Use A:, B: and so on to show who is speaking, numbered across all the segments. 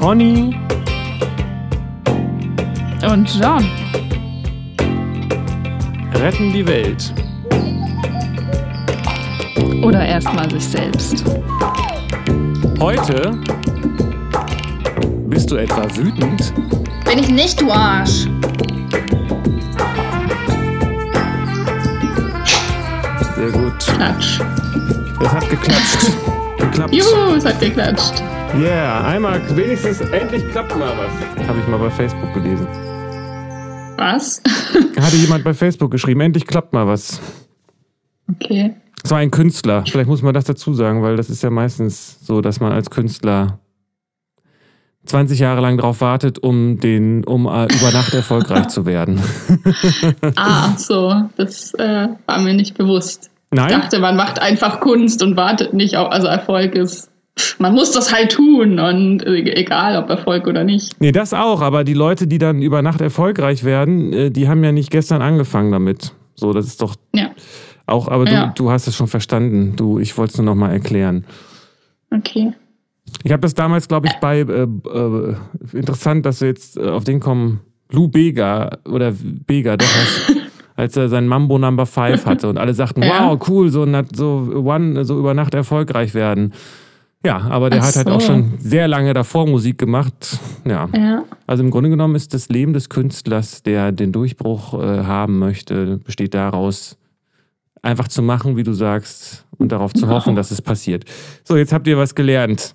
A: Conny
B: und John
A: retten die Welt.
B: Oder erstmal sich selbst.
A: Heute bist du etwa wütend?
B: Bin ich nicht, du Arsch.
A: Sehr gut.
B: Klatsch.
A: Es hat geklatscht. Geklappt.
B: Juhu, es hat geklatscht.
A: Yeah, einmal wenigstens endlich klappt mal was. Habe ich mal bei Facebook gelesen.
B: Was?
A: Hatte jemand bei Facebook geschrieben, endlich klappt mal was.
B: Okay.
A: Es war ein Künstler. Vielleicht muss man das dazu sagen, weil das ist ja meistens so, dass man als Künstler 20 Jahre lang darauf wartet, um den, um äh, über Nacht erfolgreich zu werden.
B: ah, so. Das äh, war mir nicht bewusst.
A: Nein?
B: Ich dachte, man macht einfach Kunst und wartet nicht auf, also Erfolg ist. Man muss das halt tun und äh, egal ob Erfolg oder nicht.
A: Nee, das auch, aber die Leute, die dann über Nacht erfolgreich werden, äh, die haben ja nicht gestern angefangen damit. So, das ist doch
B: ja.
A: auch, aber du,
B: Ja.
A: du hast es schon verstanden. Du, ich wollte es nur nochmal erklären.
B: Okay.
A: Ich habe das damals, glaube ich, bei äh, äh, interessant, dass wir jetzt äh, auf den kommen, Lou Bega oder Bega, doch was, als er sein Mambo Number 5 hatte und alle sagten,
B: Ja.
A: wow, cool, so, so one, so über Nacht erfolgreich werden. Ja, aber der
B: Ach
A: hat halt
B: so.
A: auch schon sehr lange davor Musik gemacht. Ja.
B: Ja.
A: Also im Grunde genommen ist das Leben des Künstlers, der den Durchbruch äh, haben möchte, besteht daraus, einfach zu machen, wie du sagst, und darauf zu hoffen, dass es passiert. So, jetzt habt ihr was gelernt.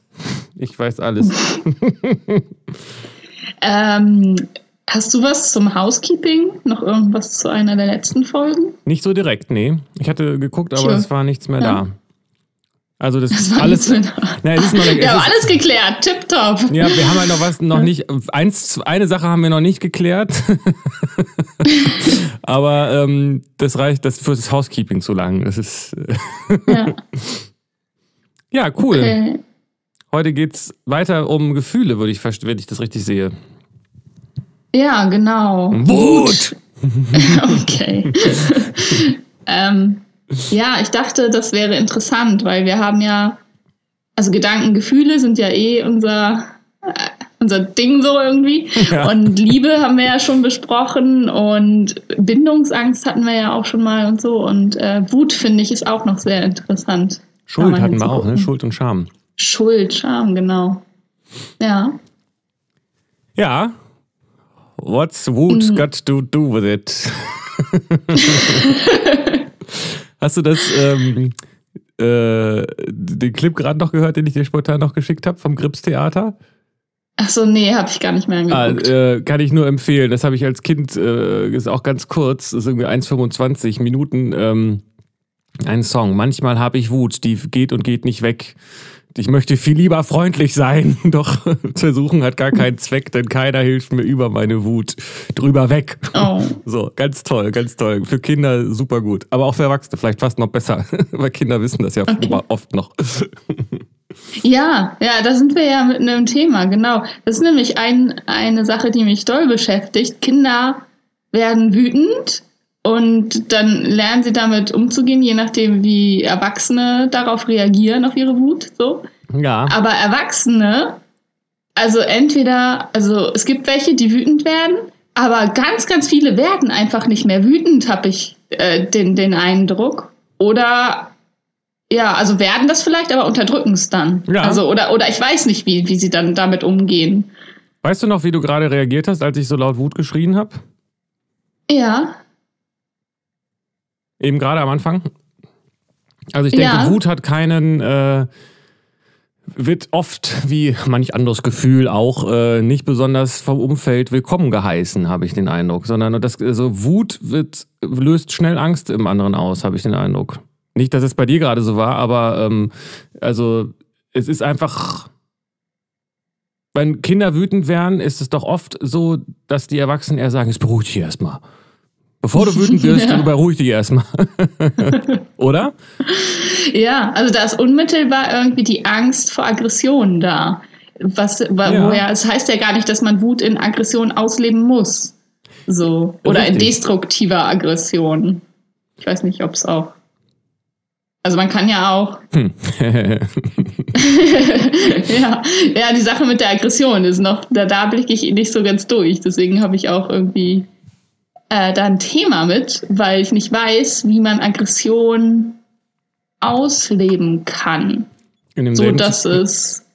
A: Ich weiß alles.
B: Ähm, hast du was zum Housekeeping? Noch irgendwas zu einer der letzten Folgen?
A: Nicht so direkt, nee. Ich hatte geguckt, aber
B: Sure.
A: es war nichts mehr
B: Ja.
A: da. Also das,
B: Das war
A: alles. Na, es ist noch, es
B: Wir haben
A: ist,
B: alles geklärt. Tipptopp.
A: ja, wir haben halt noch was noch nicht. Eins, eine Sache haben wir noch nicht geklärt. aber ähm, das reicht, das fürs Housekeeping zu lang. Das ist
B: Ja.
A: ja cool.
B: Okay.
A: Heute geht's weiter um Gefühle, würde ich wenn ich das richtig sehe.
B: Ja, genau.
A: Wut!
B: Okay. ähm, ja, ich dachte, das wäre interessant, weil wir haben ja, also Gedanken, Gefühle sind ja eh unser, äh, unser Ding so irgendwie.
A: Ja.
B: Und Liebe haben wir ja schon besprochen und Bindungsangst hatten wir ja auch schon mal und so. Und äh, Wut, finde ich, ist auch noch sehr interessant.
A: Schuld hatten wir auch, ne? Schuld und Scham.
B: Schuld, Scham, genau. Ja.
A: Ja. What's Wut
B: Mhm.
A: got to do with it? Hast du das, ähm, äh, den Clip gerade noch gehört, den ich dir spontan noch geschickt habe vom Grips Theater?
B: Ach so, nee, habe ich gar nicht mehr
A: Ah,
B: angeguckt.
A: äh, kann ich nur empfehlen. Das habe ich als Kind, äh, ist auch ganz kurz, ist irgendwie 1,25 Minuten, ähm, ein Song. Manchmal habe ich Wut, die geht und geht nicht weg. Ich möchte viel lieber freundlich sein, doch versuchen hat gar keinen Zweck, denn keiner hilft mir über meine Wut drüber weg.
B: oh.
A: So, ganz toll, ganz toll. Für Kinder super gut. Aber auch für Erwachsene vielleicht fast noch besser, weil Kinder wissen das ja
B: Okay.
A: oft noch.
B: Ja, ja, da sind wir ja mit einem Thema, genau. Das ist nämlich ein, eine Sache, die mich doll beschäftigt. Kinder werden wütend und dann lernen sie damit umzugehen, je nachdem, wie Erwachsene darauf reagieren, auf ihre Wut. So.
A: Ja.
B: Aber Erwachsene, also entweder, also es gibt welche, die wütend werden, aber ganz, ganz viele werden einfach nicht mehr wütend, habe ich äh, den, den Eindruck. Oder ja, also werden das vielleicht, aber unterdrücken es dann.
A: Ja.
B: Also, oder, oder ich weiß nicht, wie, wie sie dann damit umgehen.
A: Weißt du noch, wie du gerade reagiert hast, als ich so laut Wut geschrien habe?
B: Ja.
A: Eben gerade am Anfang. Also ich denke,
B: Ja.
A: Wut hat keinen, äh, wird oft wie manch anderes Gefühl auch äh, nicht besonders vom Umfeld willkommen geheißen, habe ich den Eindruck. Sondern das, also Wut wird, löst schnell Angst im anderen aus, habe ich den Eindruck. Nicht, dass es bei dir gerade so war, aber ähm, also es ist einfach. Wenn Kinder wütend werden, ist es doch oft so, dass die Erwachsenen eher sagen, es beruhigt dich erstmal. Bevor du wütend wirst,
B: Ja.
A: beruhig dich erstmal. Oder?
B: Ja, also da ist unmittelbar irgendwie die Angst vor Aggression da. Was, wa-
A: Ja.
B: ja, es heißt ja gar nicht, dass man Wut in Aggression ausleben muss. So. Oder in
A: Richtig.
B: destruktiver Aggression. Ich weiß nicht, ob es auch Also man kann ja auch. Hm. ja, ja, die Sache mit der Aggression ist noch, da, da blicke ich nicht so ganz durch. Deswegen habe ich auch irgendwie äh, da ein Thema mit, weil ich nicht weiß, wie man Aggression ausleben kann. so dass es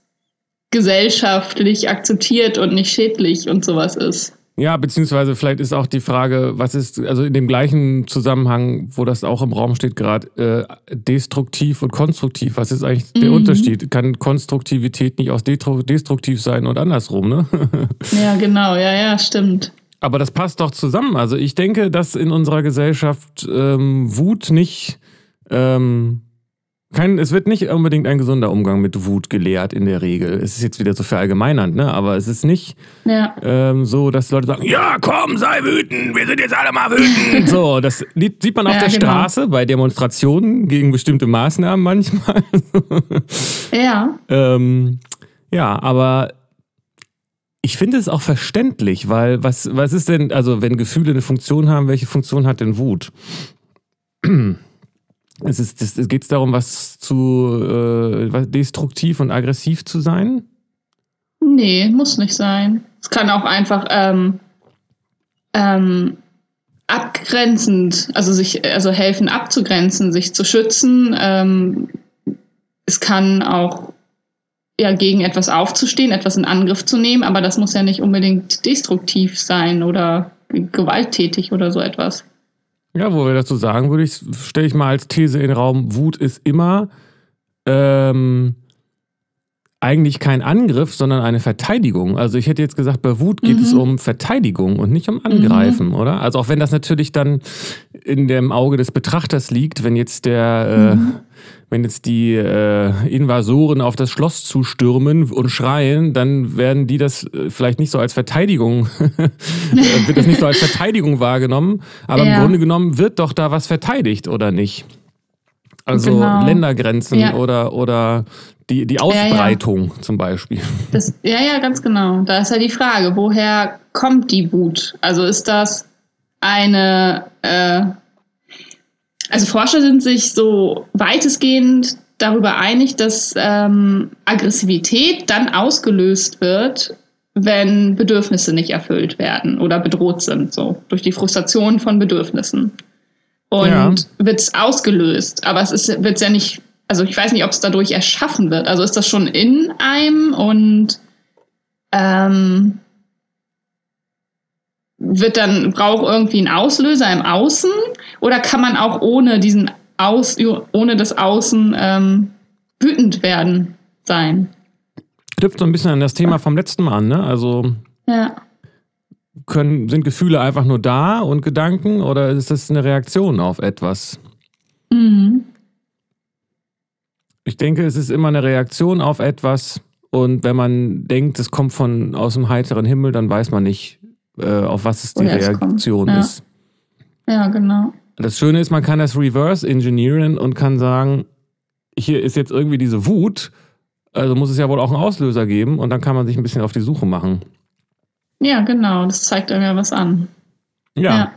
B: gesellschaftlich akzeptiert und nicht schädlich und sowas ist.
A: Ja, beziehungsweise vielleicht ist auch die Frage, was ist, also in dem gleichen Zusammenhang, wo das auch im Raum steht, gerade äh, destruktiv und konstruktiv. Was ist eigentlich der mhm. Unterschied? Kann Konstruktivität nicht auch destruktiv sein und andersrum, ne?
B: ja, genau, ja, ja, stimmt.
A: Aber das passt doch zusammen. Also ich denke, dass in unserer Gesellschaft ähm, Wut nicht ähm, kein, es wird nicht unbedingt ein gesunder Umgang mit Wut gelehrt in der Regel. Es ist jetzt wieder so verallgemeinernd, ne? Aber es ist nicht ja. ähm, so, dass Leute sagen, ja, komm, sei wütend, wir sind jetzt alle mal wütend. so, das sieht man auf ja, der genau. Straße bei Demonstrationen gegen bestimmte Maßnahmen manchmal.
B: ja.
A: Ähm, ja, aber ich finde es auch verständlich, weil was, was ist denn, also wenn Gefühle eine Funktion haben, welche Funktion hat denn Wut? Es ist, es geht darum, was zu äh, destruktiv und aggressiv zu sein?
B: Nee, muss nicht sein. Es kann auch einfach ähm, ähm, abgrenzend, also sich, also helfen abzugrenzen, sich zu schützen. Ähm, es kann auch ja gegen etwas aufzustehen, etwas in Angriff zu nehmen, aber das muss ja nicht unbedingt destruktiv sein oder gewalttätig oder so etwas.
A: Ja, wo wir dazu sagen, würde ich, stelle ich mal als These in den Raum, Wut ist immer ähm, eigentlich kein Angriff, sondern eine Verteidigung. Also ich hätte jetzt gesagt, bei Wut geht mhm. es um Verteidigung und nicht um Angreifen, mhm. oder? Also auch wenn das natürlich dann in dem Auge des Betrachters liegt, wenn jetzt der, äh, mhm. äh, wenn jetzt die äh, Invasoren auf das Schloss zustürmen und schreien, dann werden die das äh, vielleicht nicht so als Verteidigung, wird das nicht so als Verteidigung wahrgenommen. Aber ja. im Grunde genommen wird doch da was verteidigt, oder nicht? Also genau. Ländergrenzen ja. oder, oder die, die Ausbreitung ja, ja. zum Beispiel.
B: Das, ja, ja, ganz genau. Da ist ja die Frage, woher kommt die Wut? Also ist das eine, äh, also Forscher sind sich so weitestgehend darüber einig, dass ähm, Aggressivität dann ausgelöst wird, wenn Bedürfnisse nicht erfüllt werden oder bedroht sind, so durch die Frustration von Bedürfnissen. Und ja. wird es ausgelöst, aber es wird es ja nicht also ich weiß nicht, ob es dadurch erschaffen wird. Also ist das schon in einem und ähm, wird dann, braucht irgendwie ein Auslöser im Außen oder kann man auch ohne diesen Aus, ohne das Außen ähm, wütend werden sein?
A: Knüpft so ein bisschen an das Thema vom letzten Mal an, ne? Also
B: ja.
A: können, sind Gefühle einfach nur da und Gedanken oder ist das eine Reaktion auf etwas?
B: Mhm.
A: Ich denke, es ist immer eine Reaktion auf etwas. Und wenn man denkt, es kommt von aus dem heiteren Himmel, dann weiß man nicht, äh, auf was es die Reaktion
B: ja.
A: ist.
B: Ja, genau.
A: Das Schöne ist, man kann das reverse engineeren und kann sagen, hier ist jetzt irgendwie diese Wut, also muss es ja wohl auch einen Auslöser geben und dann kann man sich ein bisschen auf die Suche machen.
B: Ja, genau, das zeigt ja was an.
A: Ja. ja.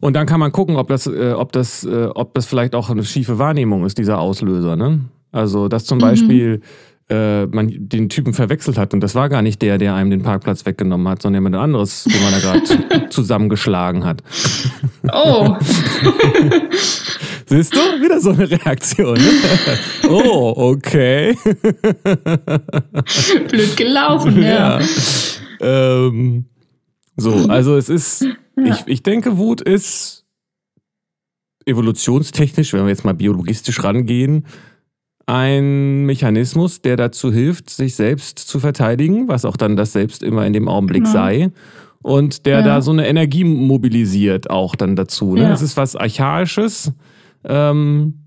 A: Und dann kann man gucken, ob das, äh, ob das, äh, ob das vielleicht auch eine schiefe Wahrnehmung ist, dieser Auslöser, ne? Also, dass zum mhm. Beispiel äh, man den Typen verwechselt hat und das war gar nicht der, der einem den Parkplatz weggenommen hat, sondern jemand anderes, den man da gerade zusammengeschlagen hat.
B: Oh.
A: Siehst du? Wieder so eine Reaktion. Ne? oh, okay.
B: Blöd gelaufen, ja. ja.
A: Ähm, so, also es ist, ja. ich, ich denke, Wut ist evolutionstechnisch, wenn wir jetzt mal biologistisch rangehen, ein Mechanismus, der dazu hilft, sich selbst zu verteidigen, was auch dann das Selbst immer in dem Augenblick genau. sei. Und der ja. da so eine Energie mobilisiert auch dann dazu. Ne? Ja. Es ist was Archaisches, ähm,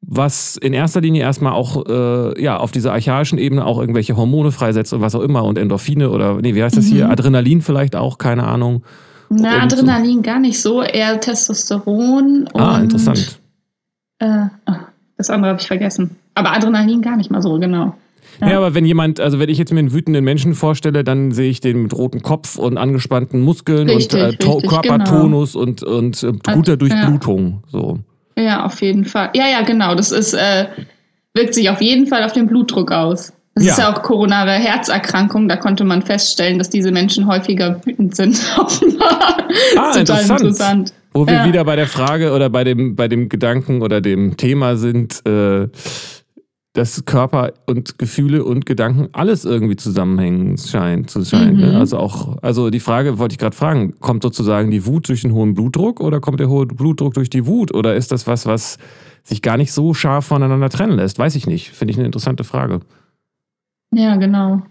A: was in erster Linie erstmal auch äh, ja, auf dieser archaischen Ebene auch irgendwelche Hormone freisetzt und was auch immer und Endorphine oder, nee, wie heißt das mhm. hier? Adrenalin vielleicht auch, keine Ahnung.
B: Na, Adrenalin so. gar nicht so, eher Testosteron.
A: ah, interessant.
B: Äh, oh, das andere habe ich vergessen. Aber Adrenalin gar nicht mal so, genau.
A: Ja. ja. aber wenn jemand, also wenn ich jetzt mir einen wütenden Menschen vorstelle, dann sehe ich den mit rotem Kopf und angespannten Muskeln richtig, und äh, richtig, Körpertonus genau. und, und äh, guter Durchblutung. Ja. So.
B: Ja, auf jeden Fall. Ja, ja, genau. Das ist, äh, wirkt sich auf jeden Fall auf den Blutdruck aus. Das ja. ist ja auch koronare Herzerkrankung. Da konnte man feststellen, dass diese Menschen häufiger wütend sind.
A: ah, interessant. interessant. Wo wir ja. wieder bei der Frage oder bei dem, bei dem Gedanken oder dem Thema sind, äh, dass Körper und Gefühle und Gedanken alles irgendwie zusammenhängen scheint zu scheinen. Ne? Mhm. Ne? Also auch, also die Frage wollte ich gerade fragen, kommt sozusagen die Wut durch den hohen Blutdruck oder kommt der hohe Blutdruck durch die Wut? Oder ist das was, was sich gar nicht so scharf voneinander trennen lässt? Weiß ich nicht. Finde ich eine interessante Frage.
B: Ja, genau.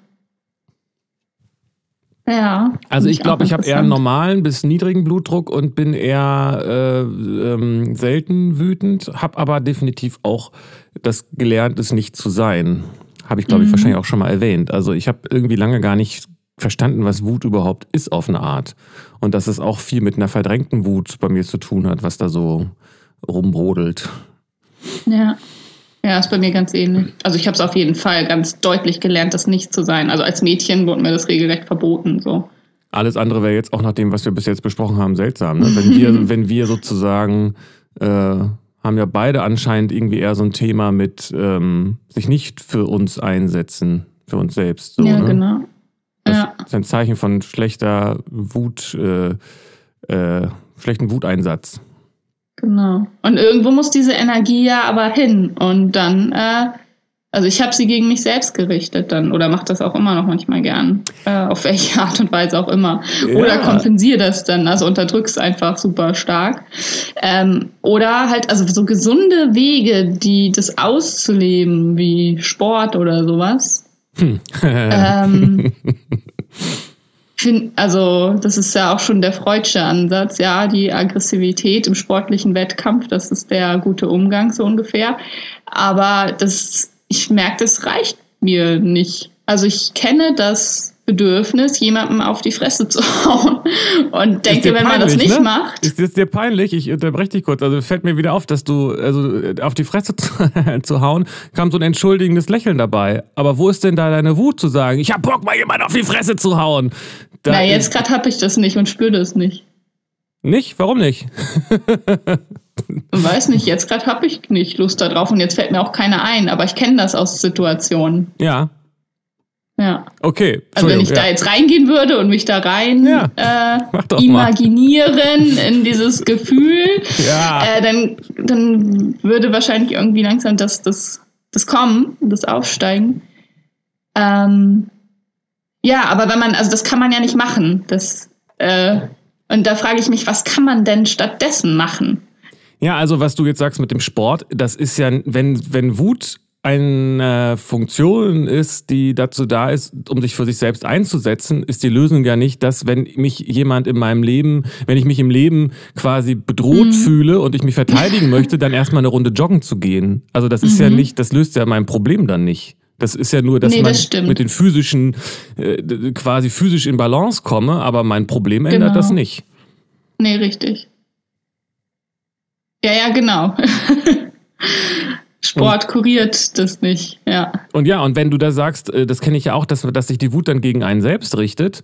B: Ja.
A: Also ich glaube, ich habe eher einen normalen bis niedrigen Blutdruck und bin eher äh, ähm, selten wütend, habe aber definitiv auch das gelernt, es nicht zu sein. Habe ich, glaube ich, mhm. wahrscheinlich auch schon mal erwähnt. Also ich habe irgendwie lange gar nicht verstanden, was Wut überhaupt ist auf eine Art. Und dass es auch viel mit einer verdrängten Wut bei mir zu tun hat, was da so rumbrodelt.
B: Ja. Ja, ist bei mir ganz ähnlich. Also ich habe es auf jeden Fall ganz deutlich gelernt, das nicht zu sein. Also als Mädchen wurde mir das regelrecht verboten. So.
A: Alles andere wäre jetzt auch nach dem, was wir bis jetzt besprochen haben, seltsam. Ne? Wenn, wir, wenn wir sozusagen äh, haben ja beide anscheinend irgendwie eher so ein Thema mit ähm, sich nicht für uns einsetzen, für uns selbst. So,
B: ja,
A: ne?
B: genau.
A: Das ja. ist ein Zeichen von schlechter Wut, äh, äh, schlechten Wuteinsatz.
B: Genau. Und irgendwo muss diese Energie ja aber hin. Und dann, äh, also ich habe sie gegen mich selbst gerichtet dann oder mache das auch immer noch manchmal gern. Äh, auf welche Art und Weise auch immer. Ja. Oder kompensiere das dann, also unterdrück's einfach super stark. Ähm, oder halt, also so gesunde Wege, die das auszuleben, wie Sport oder sowas. Hm. ähm, find, also das ist ja auch schon der Freudsche Ansatz, ja, die Aggressivität im sportlichen Wettkampf, das ist der gute Umgang so ungefähr. Aber das, ich merke, das reicht mir nicht. Also ich kenne das Bedürfnis, jemandem auf die Fresse zu hauen. Und denke, wenn man das nicht ne? macht.
A: Ist das dir peinlich? Ich unterbreche dich kurz. Also fällt mir wieder auf, dass du, also auf die Fresse zu, zu hauen, kam so ein entschuldigendes Lächeln dabei. Aber wo ist denn da deine Wut zu sagen, ich hab Bock, mal jemand auf die Fresse zu hauen?
B: Da Na, jetzt gerade habe ich das nicht und spüre das nicht.
A: Nicht? Warum nicht?
B: Weiß nicht, jetzt gerade habe ich nicht Lust darauf und jetzt fällt mir auch keiner ein, aber ich kenne das aus Situationen.
A: Ja.
B: Ja.
A: Okay.
B: Also wenn ich ja. da jetzt reingehen würde und mich da rein ja. äh, imaginieren mal. in dieses Gefühl, ja. äh, dann, dann würde wahrscheinlich irgendwie langsam das, das, das kommen, das Aufsteigen. Ähm, ja, aber wenn man, also das kann man ja nicht machen. Das, äh, und da frage ich mich, was kann man denn stattdessen machen?
A: Ja, also was du jetzt sagst mit dem Sport, das ist ja, wenn, wenn Wut eine Funktion ist, die dazu da ist, um sich für sich selbst einzusetzen, ist die Lösung ja nicht, dass wenn mich jemand in meinem Leben, wenn ich mich im Leben quasi bedroht mhm. fühle und ich mich verteidigen möchte, dann erstmal eine Runde joggen zu gehen. Also das ist mhm. ja nicht, das löst ja mein Problem dann nicht. Das ist ja nur, dass nee, das man mit den physischen, äh, quasi physisch in Balance komme, aber mein Problem ändert genau. das nicht.
B: Nee, richtig. Ja, ja, genau. Sport und, kuriert das nicht, ja.
A: Und ja, und wenn du da sagst, äh, das kenne ich ja auch, dass, dass sich die Wut dann gegen einen selbst richtet,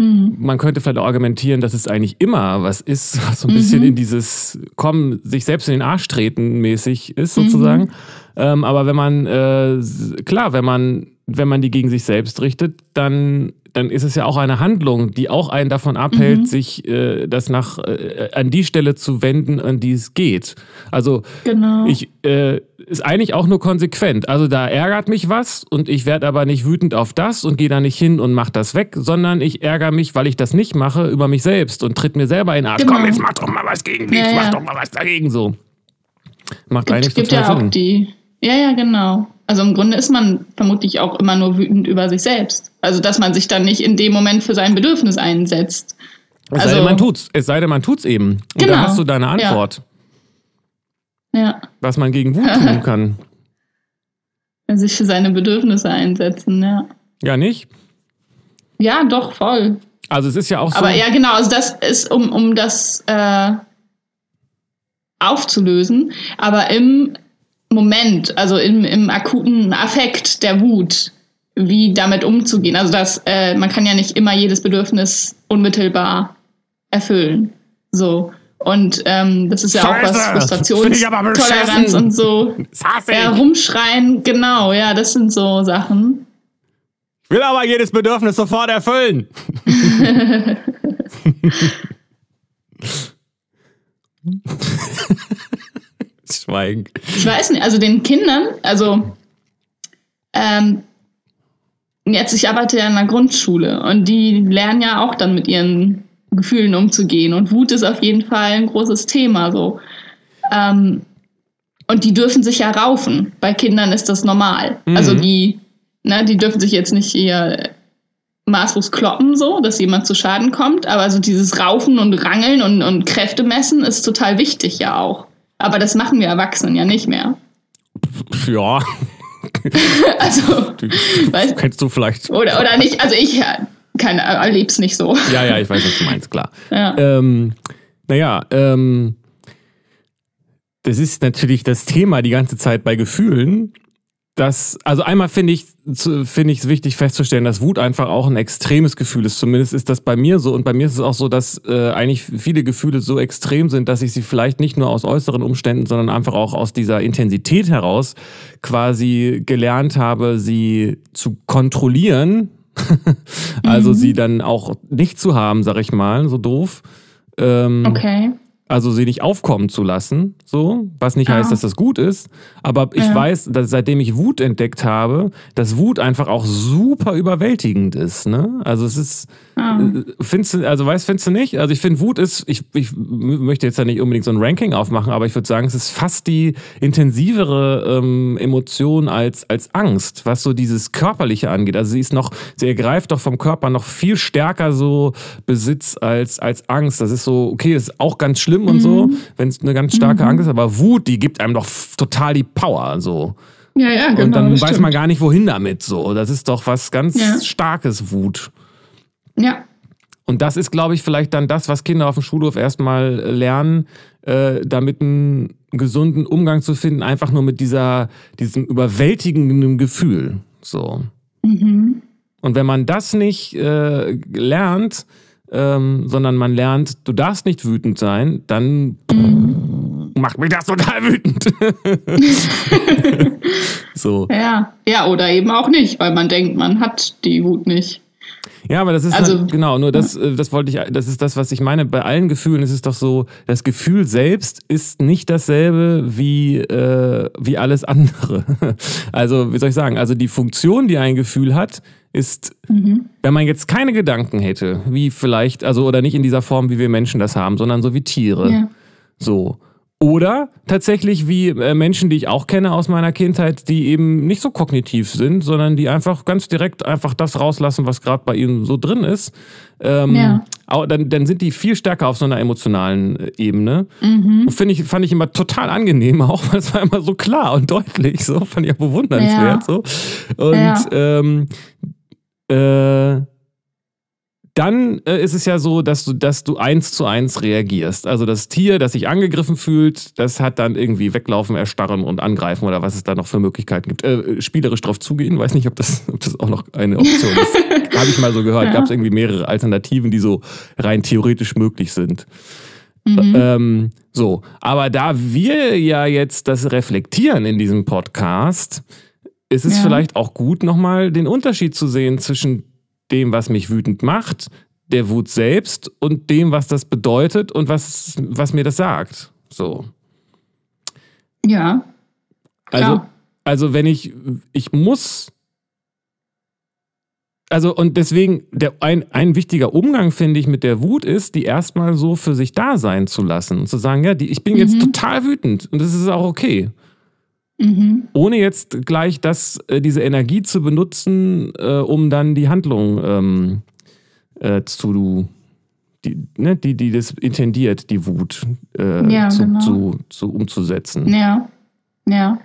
A: mhm. man könnte vielleicht argumentieren, dass es eigentlich immer was ist, was so ein mhm. bisschen in dieses Kommen, sich selbst in den Arsch treten mäßig ist, sozusagen. Mhm. Ähm, aber wenn man, äh, klar, wenn man, wenn man die gegen sich selbst richtet, dann dann ist es ja auch eine Handlung, die auch einen davon abhält, mhm. sich äh, das nach äh, an die Stelle zu wenden, an die es geht. Also genau. ich äh, ist eigentlich auch nur konsequent. Also da ärgert mich was und ich werde aber nicht wütend auf das und gehe da nicht hin und mach das weg, sondern ich ärgere mich, weil ich das nicht mache, über mich selbst und tritt mir selber in den Arsch. Genau. Komm, jetzt mach doch mal was gegen mich, ja, mach doch mal was dagegen so. Macht eigentlich
B: gibt
A: total
B: ja Sinn. auch die. Ja, ja, genau. Also im Grunde ist man vermutlich auch immer nur wütend über sich selbst. Also dass man sich dann nicht in dem Moment für sein Bedürfnis einsetzt.
A: Es also, sei denn, man tut's. Es sei denn, man tut's eben. Und genau. da hast du deine Antwort.
B: Ja. ja.
A: Was man gegen Wut tun kann.
B: Sich für seine Bedürfnisse einsetzen, ja.
A: Ja, nicht?
B: Ja, doch, voll.
A: Also es ist ja auch so.
B: Aber ja, genau, also das ist, um, um das äh, aufzulösen. Aber im Moment, also im, im akuten Affekt der Wut, wie damit umzugehen. Also dass äh, man kann ja nicht immer jedes Bedürfnis unmittelbar erfüllen. So. Und ähm, das ist ja
A: Scheiße,
B: auch was Frustrationstoleranz und so. Ja, rumschreien, genau, ja, das sind so Sachen.
A: Ich will aber jedes Bedürfnis sofort erfüllen. Schweigen.
B: Ich weiß nicht, also den Kindern, also ähm, jetzt, ich arbeite ja in einer Grundschule und die lernen ja auch dann mit ihren Gefühlen umzugehen. Und Wut ist auf jeden Fall ein großes Thema. So. Ähm, und die dürfen sich ja raufen. Bei Kindern ist das normal. Mhm. Also die, ne, die dürfen sich jetzt nicht hier maßlos kloppen, so, dass jemand zu Schaden kommt. Aber so dieses Raufen und Rangeln und, und Kräfte messen ist total wichtig ja auch. Aber das machen wir Erwachsenen ja nicht mehr.
A: Ja.
B: also,
A: weißt, kennst du vielleicht.
B: Oder, oder nicht, also ich keine, erleb's nicht so.
A: Ja, ja, ich weiß, was du meinst, klar. Ja. Ähm, naja, ähm, das ist natürlich das Thema die ganze Zeit bei Gefühlen. Das, also einmal finde ich finde ich es wichtig festzustellen, dass Wut einfach auch ein extremes Gefühl ist. Zumindest ist das bei mir so und bei mir ist es auch so, dass äh, eigentlich viele Gefühle so extrem sind, dass ich sie vielleicht nicht nur aus äußeren Umständen, sondern einfach auch aus dieser Intensität heraus quasi gelernt habe, sie zu kontrollieren, also mhm. sie dann auch nicht zu haben, sag ich mal, so doof.
B: Ähm, okay.
A: Also sie nicht aufkommen zu lassen, so, was nicht ah. heißt, dass das gut ist. Aber ich ja. weiß, dass seitdem ich Wut entdeckt habe, dass Wut einfach auch super überwältigend ist. Ne? Also es ist, ah. Äh, findest du, also weißt, findest du nicht? Also ich finde, Wut ist, ich, ich möchte jetzt ja nicht unbedingt so ein Ranking aufmachen, aber ich würde sagen, es ist fast die intensivere ähm, Emotion als, als Angst, was so dieses Körperliche angeht. Also sie ist noch, sie ergreift doch vom Körper noch viel stärker so Besitz als, als Angst. Das ist so, okay, ist auch ganz schlimm schlimm und mhm. so, wenn es eine ganz starke mhm. Angst ist, aber Wut, die gibt einem doch total die Power, so.
B: Ja, ja, genau.
A: Und dann weiß stimmt. man gar nicht, wohin damit, so. Das ist doch was ganz ja. Starkes, Wut.
B: Ja.
A: Und das ist, glaube ich, vielleicht dann das, was Kinder auf dem Schulhof erstmal lernen, äh, damit einen gesunden Umgang zu finden, einfach nur mit dieser, diesem überwältigenden Gefühl, so. Mhm. Und wenn man das nicht äh, lernt, ähm, sondern man lernt, du darfst nicht wütend sein, dann macht mich das total wütend. so.
B: Ja. ja, oder eben auch nicht, weil man denkt, man hat die Wut nicht.
A: Ja, aber das ist also, halt, genau, nur das, äh, das wollte ich, das ist das, was ich meine. Bei allen Gefühlen ist es doch so, das Gefühl selbst ist nicht dasselbe wie, äh, wie alles andere. Also, wie soll ich sagen, also die Funktion, die ein Gefühl hat, ist, mhm. wenn man jetzt keine Gedanken hätte, wie vielleicht, also oder nicht in dieser Form, wie wir Menschen das haben, sondern so wie Tiere. Ja. So. Oder tatsächlich wie äh, Menschen, die ich auch kenne aus meiner Kindheit, die eben nicht so kognitiv sind, sondern die einfach ganz direkt einfach das rauslassen, was gerade bei ihnen so drin ist. Ähm, ja. dann, dann sind die viel stärker auf so einer emotionalen äh, Ebene. Mhm. Und ich, fand ich immer total angenehm, auch weil es war immer so klar und deutlich. So fand ich auch bewundernswert. Ja. So. Und ja. ähm, äh, dann äh, ist es ja so, dass du, dass du eins zu eins reagierst. Also das Tier, das sich angegriffen fühlt, das hat dann irgendwie weglaufen, erstarren und angreifen oder was es da noch für Möglichkeiten gibt. Äh, spielerisch drauf zugehen, weiß nicht, ob das, ob das auch noch eine Option ist. Habe ich mal so gehört. Ja. Gab es irgendwie mehrere Alternativen, die so rein theoretisch möglich sind. Mhm. Ähm, so, aber da wir ja jetzt das reflektieren in diesem Podcast, ist es ja. vielleicht auch gut, nochmal den Unterschied zu sehen zwischen dem, was mich wütend macht, der Wut selbst und dem, was das bedeutet und was, was mir das sagt. So.
B: Ja.
A: Also, also wenn ich, ich muss, also und deswegen, der, ein, ein wichtiger Umgang, finde ich, mit der Wut ist, die erstmal so für sich da sein zu lassen und zu sagen, ja, die, ich bin mhm. jetzt total wütend und das ist auch okay. Mhm. Ohne jetzt gleich das, äh, diese Energie zu benutzen, äh, um dann die Handlung ähm, äh, zu, die, ne, die, die das intendiert, die Wut äh, ja, zu, genau. zu, zu, umzusetzen.
B: Ja, ja.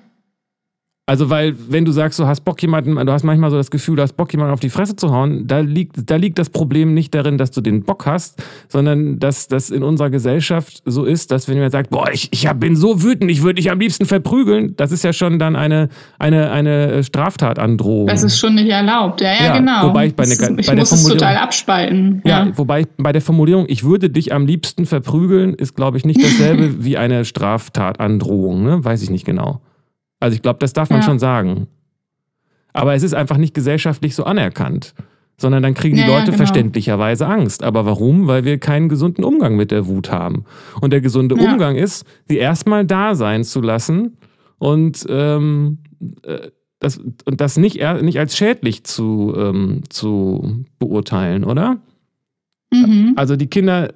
A: Also, weil, wenn du sagst, du hast Bock jemanden, du hast manchmal so das Gefühl, du hast Bock jemanden auf die Fresse zu hauen, da liegt, da liegt das Problem nicht darin, dass du den Bock hast, sondern dass das in unserer Gesellschaft so ist, dass wenn jemand sagt, boah, ich, ich bin so wütend, ich würde dich am liebsten verprügeln, das ist ja schon dann eine, eine, eine Straftatandrohung.
B: Das ist schon nicht erlaubt, ja, ja, ja genau.
A: Wobei ich bei,
B: das,
A: der,
B: ich
A: bei der
B: muss es total abspalten.
A: Ja.
B: Ja,
A: wobei ich bei der Formulierung, ich würde dich am liebsten verprügeln, ist, glaube ich, nicht dasselbe wie eine Straftatandrohung, ne? Weiß ich nicht genau. Also ich glaube, das darf man
B: Ja.
A: schon sagen. Aber es ist einfach nicht gesellschaftlich so anerkannt. Sondern dann kriegen die
B: Ja,
A: Leute
B: genau.
A: verständlicherweise Angst. Aber warum? Weil wir keinen gesunden Umgang mit der Wut haben. Und der gesunde. Umgang ist, sie erstmal da sein zu lassen und, ähm, äh, das, und das nicht, nicht als schädlich zu, ähm, zu beurteilen, oder?
B: Mhm.
A: Also die Kinder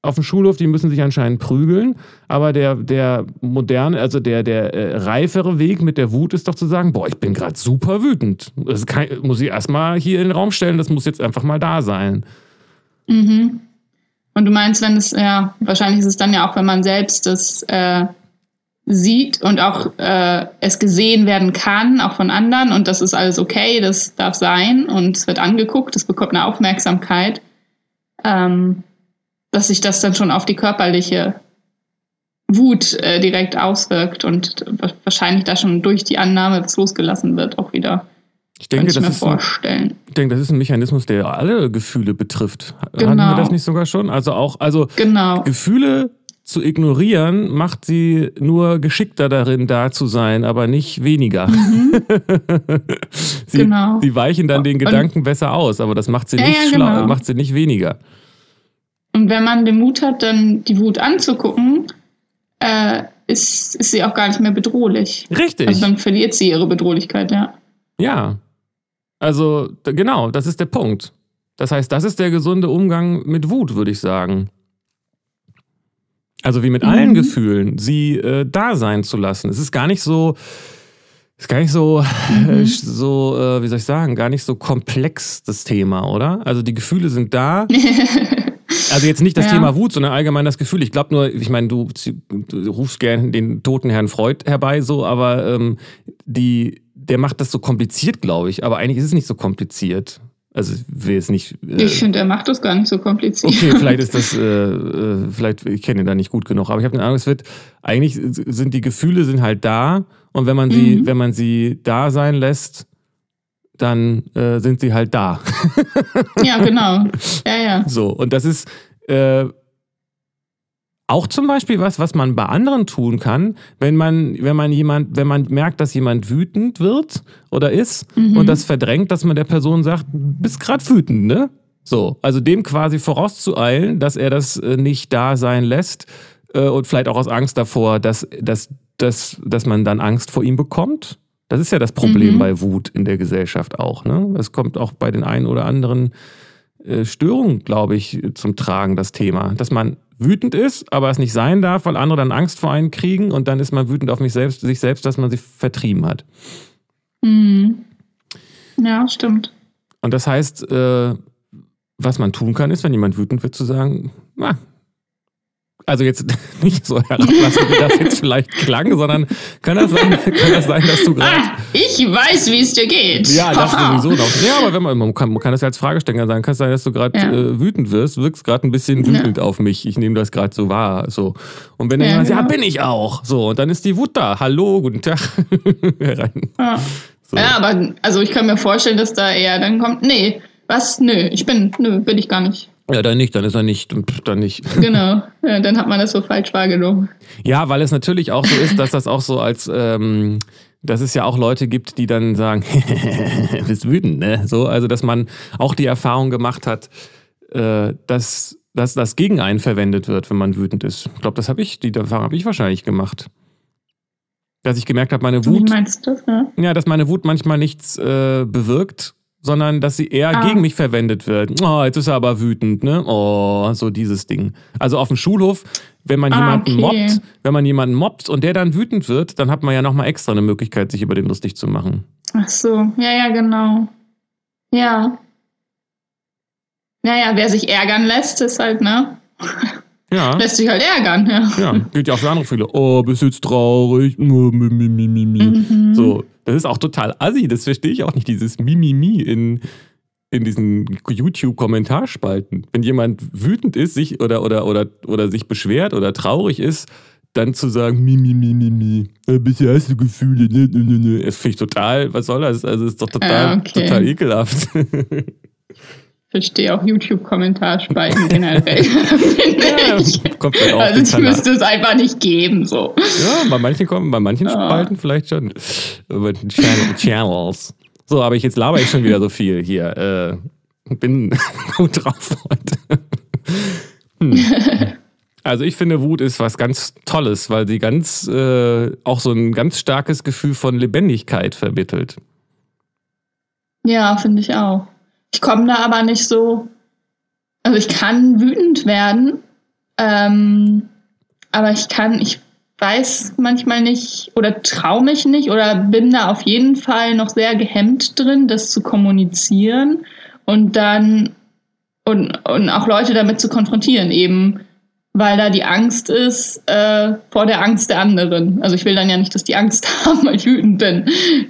A: auf dem Schulhof, die müssen sich anscheinend prügeln, aber der, der moderne, also der, der äh, reifere Weg mit der Wut ist doch zu sagen, boah, ich bin gerade super wütend. Das kann, muss ich erstmal hier in den Raum stellen, das muss jetzt einfach mal da sein.
B: Mhm. Und du meinst, wenn es, ja, wahrscheinlich ist es dann ja auch, wenn man selbst das äh, sieht und auch äh, es gesehen werden kann, auch von anderen und das ist alles okay, das darf sein und es wird angeguckt, es bekommt eine Aufmerksamkeit, ähm, dass sich das dann schon auf die körperliche Wut äh, direkt auswirkt und wa- wahrscheinlich da schon durch die Annahme, was losgelassen wird, auch wieder.
A: Ich denke,
B: ich
A: das ist, ein,
B: vorstellen.
A: ich denke, das ist ein Mechanismus, der alle Gefühle betrifft. Hatten
B: Genau.
A: wir das nicht sogar schon? Also auch, also
B: Genau.
A: Gefühle zu ignorieren, macht sie nur geschickter darin, da zu sein, aber nicht weniger. sie,
B: Genau.
A: sie weichen dann den
B: Und-
A: Gedanken besser aus, aber das macht sie
B: Ja,
A: nicht
B: ja,
A: schlau,
B: genau.
A: macht sie nicht weniger.
B: Und wenn man den Mut hat, dann die Wut anzugucken, äh, ist, ist sie auch gar nicht mehr bedrohlich.
A: Richtig.
B: Also dann verliert sie ihre Bedrohlichkeit, ja.
A: ja. Also, genau, das ist der Punkt. Das heißt, das ist der gesunde Umgang mit Wut, würde ich sagen. Also wie mit
B: Mhm.
A: allen Gefühlen, sie äh, da sein zu lassen. Es ist gar nicht so, ist gar nicht so, äh, so, äh, wie soll ich sagen, gar nicht so komplex das Thema, oder? Also die Gefühle sind da. Also jetzt nicht das
B: Ja.
A: Thema Wut, sondern allgemein das Gefühl. Ich glaube nur, ich meine, du, du rufst gern den toten Herrn Freud herbei, so, aber ähm, die, der macht das so kompliziert, glaube ich. Aber eigentlich ist es nicht so kompliziert. Also ich will jetzt nicht. Äh,
B: Ich finde, er macht das gar nicht so kompliziert.
A: Okay, vielleicht ist das, äh, äh, vielleicht, ich kenne ihn da nicht gut genug, aber ich habe den Eindruck, es wird, eigentlich sind die Gefühle sind halt da und wenn man sie,
B: Mhm.
A: wenn man sie da sein lässt, dann äh, sind sie halt da.
B: Ja, genau. Ja, ja.
A: So, und das ist äh, auch zum Beispiel was, was man bei anderen tun kann, wenn man, wenn man jemand, wenn man merkt, dass jemand wütend wird oder ist
B: Mhm.
A: und das verdrängt, dass man der Person sagt, bist gerade wütend, ne? So, also dem quasi vorauszueilen, dass er das äh, nicht da sein lässt äh, und vielleicht auch aus Angst davor, dass, dass, dass, dass man dann Angst vor ihm bekommt. Das ist ja das Problem
B: Mhm.
A: bei Wut in der Gesellschaft auch. Ne? Es kommt auch bei den einen oder anderen äh, Störungen, glaube ich, zum Tragen, das Thema. Dass man wütend ist, aber es nicht sein darf, weil andere dann Angst vor einen kriegen und dann ist man wütend auf mich selbst, sich selbst, dass man sie vertrieben hat.
B: Mhm. Ja, stimmt.
A: Und das heißt, äh, was man tun kann, ist, wenn jemand wütend wird, zu sagen, na, also jetzt nicht so herablassen, wie das jetzt vielleicht klang, sondern kann das sein, kann das sein dass du gerade.
B: Ah, ich weiß, wie es dir geht.
A: Ja, das sowieso noch. Ja, aber wenn man, man, kann, man kann das ja als Fragesteller sagen. Kann es sein, dass du gerade
B: Ja.
A: äh, wütend wirst, wirkst gerade ein bisschen
B: Ja.
A: wütend auf mich. Ich nehme das gerade so wahr. So. Und wenn dann
B: Ja,
A: jemand sagt, ja,
B: genau.
A: bin ich auch. So, und dann ist die Wut da. Hallo, guten Tag. Herein.
B: Ja.
A: So.
B: ja, aber also ich kann mir vorstellen, dass da eher dann kommt, nee, was? Nö, ich bin, nö, bin ich gar nicht.
A: Ja, dann nicht, dann ist er nicht, pff, dann nicht.
B: Genau. Ja, dann hat man das so falsch wahrgenommen.
A: Ja, weil es natürlich auch so ist, dass das auch so als, ähm, dass es ja auch Leute gibt, die dann sagen, bist wütend, ne? So, also dass man auch die Erfahrung gemacht hat, äh, dass, dass das gegen einen verwendet wird, wenn man wütend ist. Ich glaube, das habe ich, die Erfahrung habe ich wahrscheinlich gemacht. Dass ich gemerkt habe, meine
B: Wie
A: Wut,
B: meinst du das? Ja?
A: ja, dass meine Wut manchmal nichts äh, bewirkt, sondern dass sie eher
B: Ah.
A: gegen mich verwendet wird. Oh, jetzt ist er aber wütend, ne? Oh, so dieses Ding. Also auf dem Schulhof, wenn man
B: Ah,
A: jemanden
B: okay.
A: mobbt, wenn man jemanden mobbt und der dann wütend wird, dann hat man ja nochmal extra eine Möglichkeit, sich über den lustig zu machen.
B: Ach so, ja, ja, genau. Ja. Naja, wer sich ärgern lässt, ist halt, ne? Ja. Lässt sich halt ärgern, ja.
A: Ja, gilt ja auch für andere viele. Oh, bist jetzt traurig. Mhm. So, das ist auch total assi. Das verstehe ich auch nicht, dieses Mimimi in, in diesen YouTube-Kommentarspalten. Wenn jemand wütend ist sich oder, oder, oder, oder sich beschwert oder traurig ist, dann zu sagen, mi, mi, mi, mi, mi, ein bisschen hast du Gefühle, ne, ne, ne, ne. Das finde ich total, was soll das? Also, ist doch total, ah, okay. total ekelhaft.
B: verstehe auch YouTube-Kommentarspalten generell. ja, kommt dann auch also es müsste es einfach nicht geben. So.
A: Ja, bei manchen kommen, bei manchen Spalten vielleicht schon. Bei den Channels. So, aber ich jetzt laber ich schon wieder so viel hier. Äh, bin gut drauf heute. Hm. Also ich finde, Wut ist was ganz Tolles, weil sie ganz äh, auch so ein ganz starkes Gefühl von Lebendigkeit vermittelt.
B: Ja, finde ich auch. Ich komme da aber nicht so. Also ich kann wütend werden, ähm, aber ich kann, ich weiß manchmal nicht oder traue mich nicht oder bin da auf jeden Fall noch sehr gehemmt drin, das zu kommunizieren und dann und, und auch Leute damit zu konfrontieren, eben weil da die Angst ist äh, vor der Angst der anderen. Also ich will dann ja nicht, dass die Angst haben, weil ich wütend bin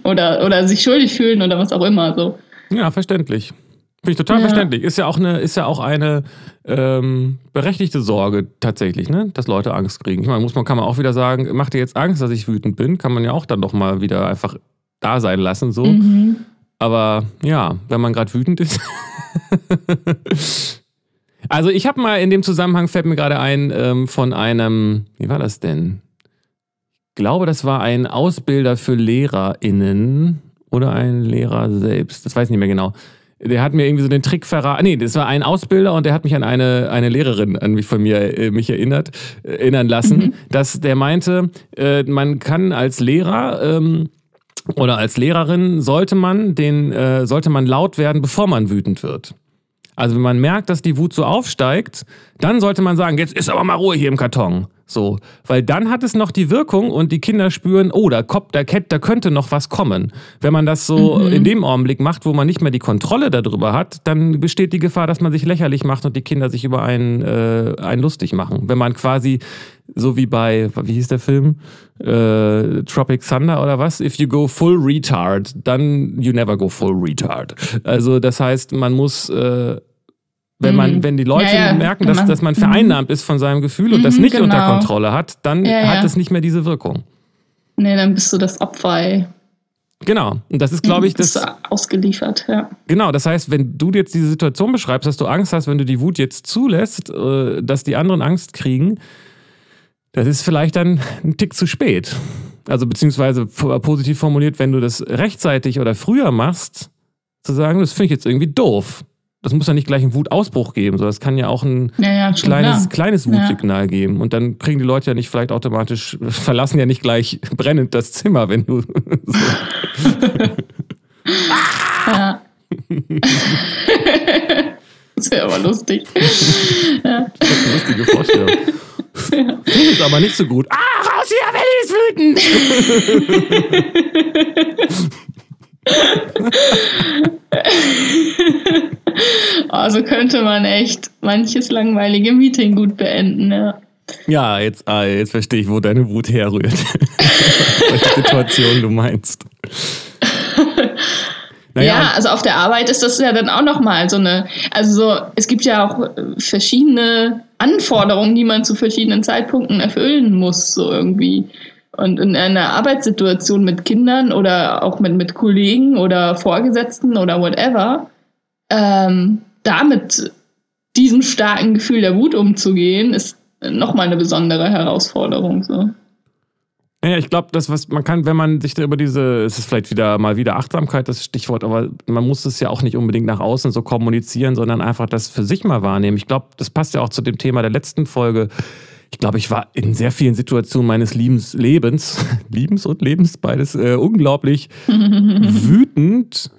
B: oder, oder sich schuldig fühlen oder was auch immer. So.
A: Ja, verständlich. Finde ich total ja. verständlich. Ist ja auch eine, ist ja auch eine ähm, berechtigte Sorge tatsächlich, ne? dass Leute Angst kriegen. Ich meine, muss man, kann man auch wieder sagen, macht dir jetzt Angst, dass ich wütend bin? Kann man ja auch dann doch mal wieder einfach da sein lassen. so. Mhm. Aber ja, wenn man gerade wütend ist. also ich habe mal in dem Zusammenhang, fällt mir gerade ein, ähm, von einem, wie war das denn? Ich glaube, das war ein Ausbilder für LehrerInnen oder ein Lehrer selbst. Das weiß ich nicht mehr genau der hat mir irgendwie so den Trick verraten. Nee, das war ein Ausbilder und der hat mich an eine, eine Lehrerin an mich von mir äh, mich erinnert, äh, erinnern lassen, mhm. dass der meinte, äh, man kann als Lehrer ähm, oder als Lehrerin sollte man den äh, sollte man laut werden, bevor man wütend wird. Also wenn man merkt, dass die Wut so aufsteigt, dann sollte man sagen, jetzt ist aber mal Ruhe hier im Karton. So, weil dann hat es noch die Wirkung und die Kinder spüren, oh, da, kommt, da, da könnte noch was kommen. Wenn man das so mhm. in dem Augenblick macht, wo man nicht mehr die Kontrolle darüber hat, dann besteht die Gefahr, dass man sich lächerlich macht und die Kinder sich über einen, äh, einen lustig machen. Wenn man quasi, so wie bei, wie hieß der Film? Äh, Tropic Thunder oder was? If you go full retard, dann you never go full retard. Also das heißt, man muss äh, wenn man, mhm. wenn die Leute ja, ja, merken, dass, man, dass man vereinnahmt mhm. ist von seinem Gefühl und das mhm, nicht genau. unter Kontrolle hat, dann ja, hat es nicht mehr diese Wirkung.
B: Nee, dann bist du das Opfer. Ey.
A: Genau. Und das ist, glaube ich, das.
B: Bist du ausgeliefert, ja.
A: Genau. Das heißt, wenn du jetzt diese Situation beschreibst, dass du Angst hast, wenn du die Wut jetzt zulässt, äh, dass die anderen Angst kriegen, das ist vielleicht dann ein Tick zu spät. Also, beziehungsweise positiv formuliert, wenn du das rechtzeitig oder früher machst, zu sagen, das finde ich jetzt irgendwie doof das muss ja nicht gleich einen Wutausbruch geben, sondern es kann ja auch ein ja, ja, kleines, kleines Wutsignal ja. geben. Und dann kriegen die Leute ja nicht vielleicht automatisch, verlassen ja nicht gleich brennend das Zimmer, wenn du. So.
B: ja. das wäre aber lustig.
A: ja. Das ist eine lustige Vorstellung. Ja. Ist aber nicht so gut. Ah, raus hier, Melli ist wütend!
B: also könnte man echt manches langweilige Meeting gut beenden, ja.
A: Ja, jetzt, ah, jetzt verstehe ich, wo deine Wut herrührt. Welche Situation du meinst.
B: Naja. Ja, also auf der Arbeit ist das ja dann auch nochmal so eine, also so, es gibt ja auch verschiedene Anforderungen, die man zu verschiedenen Zeitpunkten erfüllen muss, so irgendwie. Und in einer Arbeitssituation mit Kindern oder auch mit, mit Kollegen oder Vorgesetzten oder whatever, ähm, damit diesem starken Gefühl der Wut umzugehen, ist nochmal eine besondere Herausforderung. So.
A: Ja, ich glaube, das, was man kann, wenn man sich da über diese, es ist vielleicht wieder mal wieder Achtsamkeit, das Stichwort, aber man muss es ja auch nicht unbedingt nach außen so kommunizieren, sondern einfach das für sich mal wahrnehmen. Ich glaube, das passt ja auch zu dem Thema der letzten Folge ich glaube, ich war in sehr vielen Situationen meines Lebens, Lebens, Liebens und Lebens, beides äh, unglaublich wütend,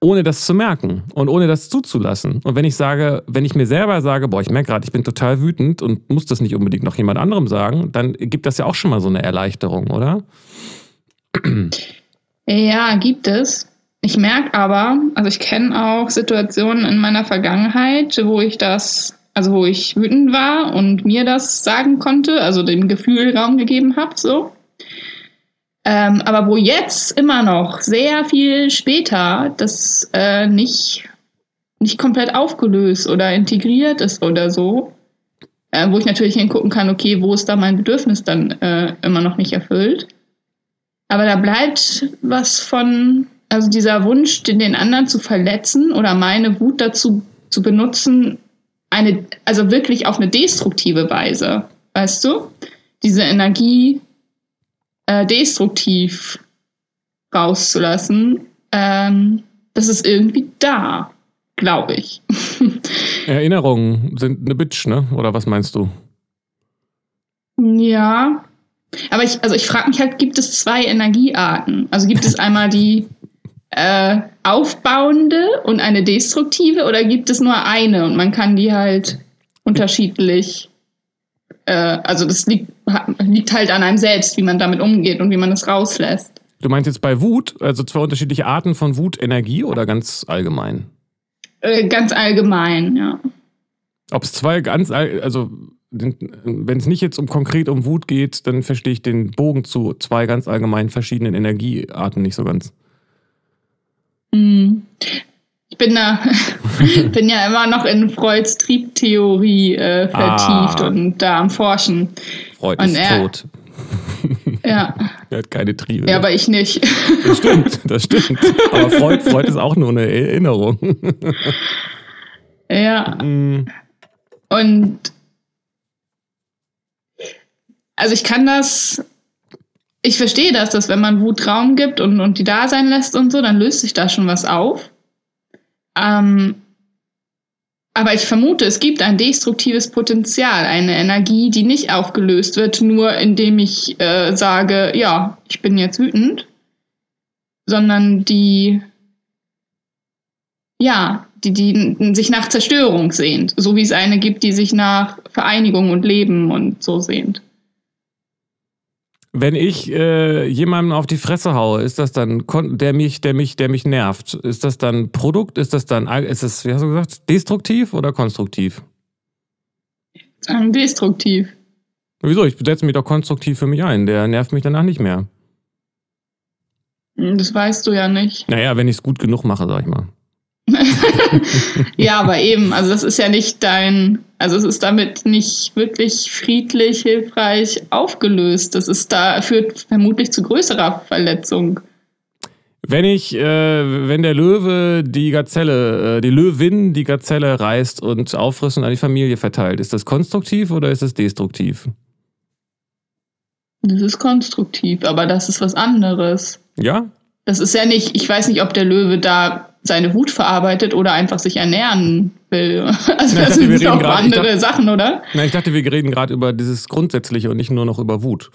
A: ohne das zu merken und ohne das zuzulassen. Und wenn ich sage, wenn ich mir selber sage, boah, ich merke gerade, ich bin total wütend und muss das nicht unbedingt noch jemand anderem sagen, dann gibt das ja auch schon mal so eine Erleichterung, oder?
B: Ja, gibt es. Ich merke aber, also ich kenne auch Situationen in meiner Vergangenheit, wo ich das also wo ich wütend war und mir das sagen konnte, also dem Gefühl Raum gegeben habe, so. Ähm, aber wo jetzt immer noch sehr viel später das äh, nicht, nicht komplett aufgelöst oder integriert ist oder so, äh, wo ich natürlich hingucken kann, okay, wo ist da mein Bedürfnis dann äh, immer noch nicht erfüllt. Aber da bleibt was von, also dieser Wunsch, den, den anderen zu verletzen oder meine Wut dazu zu benutzen, eine, also wirklich auf eine destruktive Weise, weißt du? Diese Energie äh, destruktiv rauszulassen, ähm, das ist irgendwie da, glaube ich.
A: Erinnerungen sind eine Bitch, ne? Oder was meinst du?
B: Ja. Aber ich, also ich frage mich halt, gibt es zwei Energiearten? Also gibt es einmal die äh, aufbauende und eine destruktive oder gibt es nur eine und man kann die halt unterschiedlich, äh, also das liegt, liegt halt an einem selbst, wie man damit umgeht und wie man es rauslässt.
A: Du meinst jetzt bei Wut, also zwei unterschiedliche Arten von Wutenergie oder ganz allgemein?
B: Äh, ganz allgemein, ja.
A: Ob es zwei ganz, also wenn es nicht jetzt um konkret um Wut geht, dann verstehe ich den Bogen zu zwei ganz allgemein verschiedenen Energiearten nicht so ganz.
B: Ich bin da, bin ja immer noch in Freuds Triebtheorie äh, vertieft ah. und da am Forschen.
A: Freud und ist er, tot.
B: Ja.
A: Er hat keine Triebe.
B: Ja, aber ich nicht.
A: Das stimmt, das stimmt. Aber Freud, Freud ist auch nur eine Erinnerung.
B: Ja. Mhm. Und also ich kann das ich verstehe das, dass wenn man Wut Raum gibt und, und die da sein lässt und so, dann löst sich da schon was auf. Ähm, aber ich vermute, es gibt ein destruktives Potenzial, eine Energie, die nicht aufgelöst wird, nur indem ich äh, sage, ja, ich bin jetzt wütend, sondern die, ja, die, die sich nach Zerstörung sehnt, so wie es eine gibt, die sich nach Vereinigung und Leben und so sehnt.
A: Wenn ich äh, jemandem auf die Fresse haue, ist das dann, der mich, der mich, der mich nervt, ist das dann Produkt? Ist das dann, ist das, wie hast du gesagt, destruktiv oder konstruktiv?
B: Destruktiv.
A: Wieso? Ich setze mich doch konstruktiv für mich ein. Der nervt mich danach nicht mehr.
B: Das weißt du ja nicht.
A: Naja, wenn ich es gut genug mache, sag ich mal.
B: ja, aber eben, also das ist ja nicht dein, also es ist damit nicht wirklich friedlich, hilfreich aufgelöst. Das ist da, führt vermutlich zu größerer Verletzung.
A: Wenn ich, äh, wenn der Löwe die Gazelle, äh, die Löwin die Gazelle reißt und auffrisst und an die Familie verteilt, ist das konstruktiv oder ist das destruktiv?
B: Das ist konstruktiv, aber das ist was anderes.
A: Ja?
B: Das ist ja nicht, ich weiß nicht, ob der Löwe da seine Wut verarbeitet oder einfach sich ernähren will. Also na, das dachte, sind auch grad, andere dachte, Sachen, oder?
A: Na, ich dachte, wir reden gerade über dieses Grundsätzliche und nicht nur noch über Wut.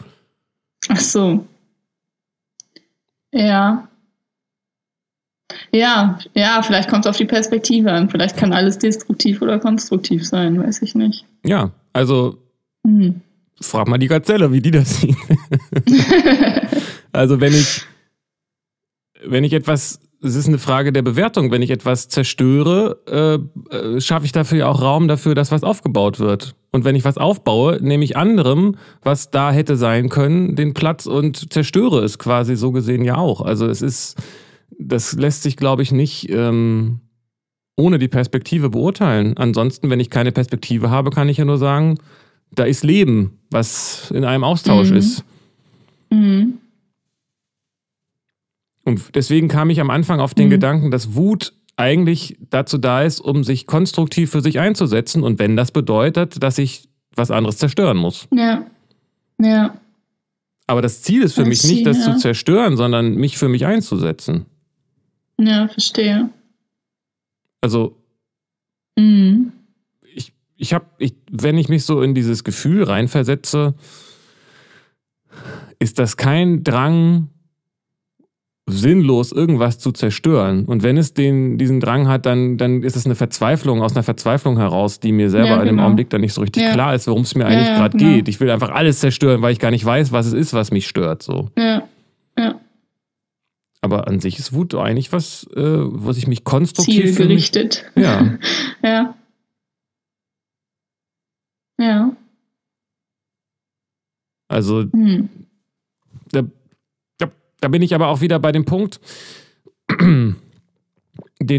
B: Ach so. Ja. Ja, ja, vielleicht kommt es auf die Perspektive an. Vielleicht kann alles destruktiv oder konstruktiv sein, weiß ich nicht.
A: Ja, also hm. frag mal die Gazelle, wie die das sieht. also wenn ich, wenn ich etwas es ist eine Frage der Bewertung. Wenn ich etwas zerstöre, äh, äh, schaffe ich dafür ja auch Raum dafür, dass was aufgebaut wird. Und wenn ich was aufbaue, nehme ich anderem, was da hätte sein können, den Platz und zerstöre es quasi so gesehen ja auch. Also es ist, das lässt sich, glaube ich, nicht ähm, ohne die Perspektive beurteilen. Ansonsten, wenn ich keine Perspektive habe, kann ich ja nur sagen, da ist Leben, was in einem Austausch mhm. ist. Mhm. Und deswegen kam ich am Anfang auf den mhm. Gedanken, dass Wut eigentlich dazu da ist, um sich konstruktiv für sich einzusetzen. Und wenn das bedeutet, dass ich was anderes zerstören muss.
B: Ja. Ja.
A: Aber das Ziel ist für mich nicht, das zu zerstören, sondern mich für mich einzusetzen.
B: Ja, verstehe.
A: Also, mhm. ich, ich habe, ich, wenn ich mich so in dieses Gefühl reinversetze, ist das kein Drang, sinnlos irgendwas zu zerstören. Und wenn es den, diesen Drang hat, dann, dann ist es eine Verzweiflung, aus einer Verzweiflung heraus, die mir selber ja, genau. in dem genau. Augenblick dann nicht so richtig ja. klar ist, worum es mir eigentlich ja, gerade genau. geht. Ich will einfach alles zerstören, weil ich gar nicht weiß, was es ist, was mich stört. So.
B: Ja. ja.
A: Aber an sich ist Wut eigentlich was, äh, was ich mich konstruktiv.
B: Zielgerichtet.
A: Mich, ja.
B: ja. Ja.
A: Also, hm. da, da, bin ich aber auch wieder bei dem Punkt, den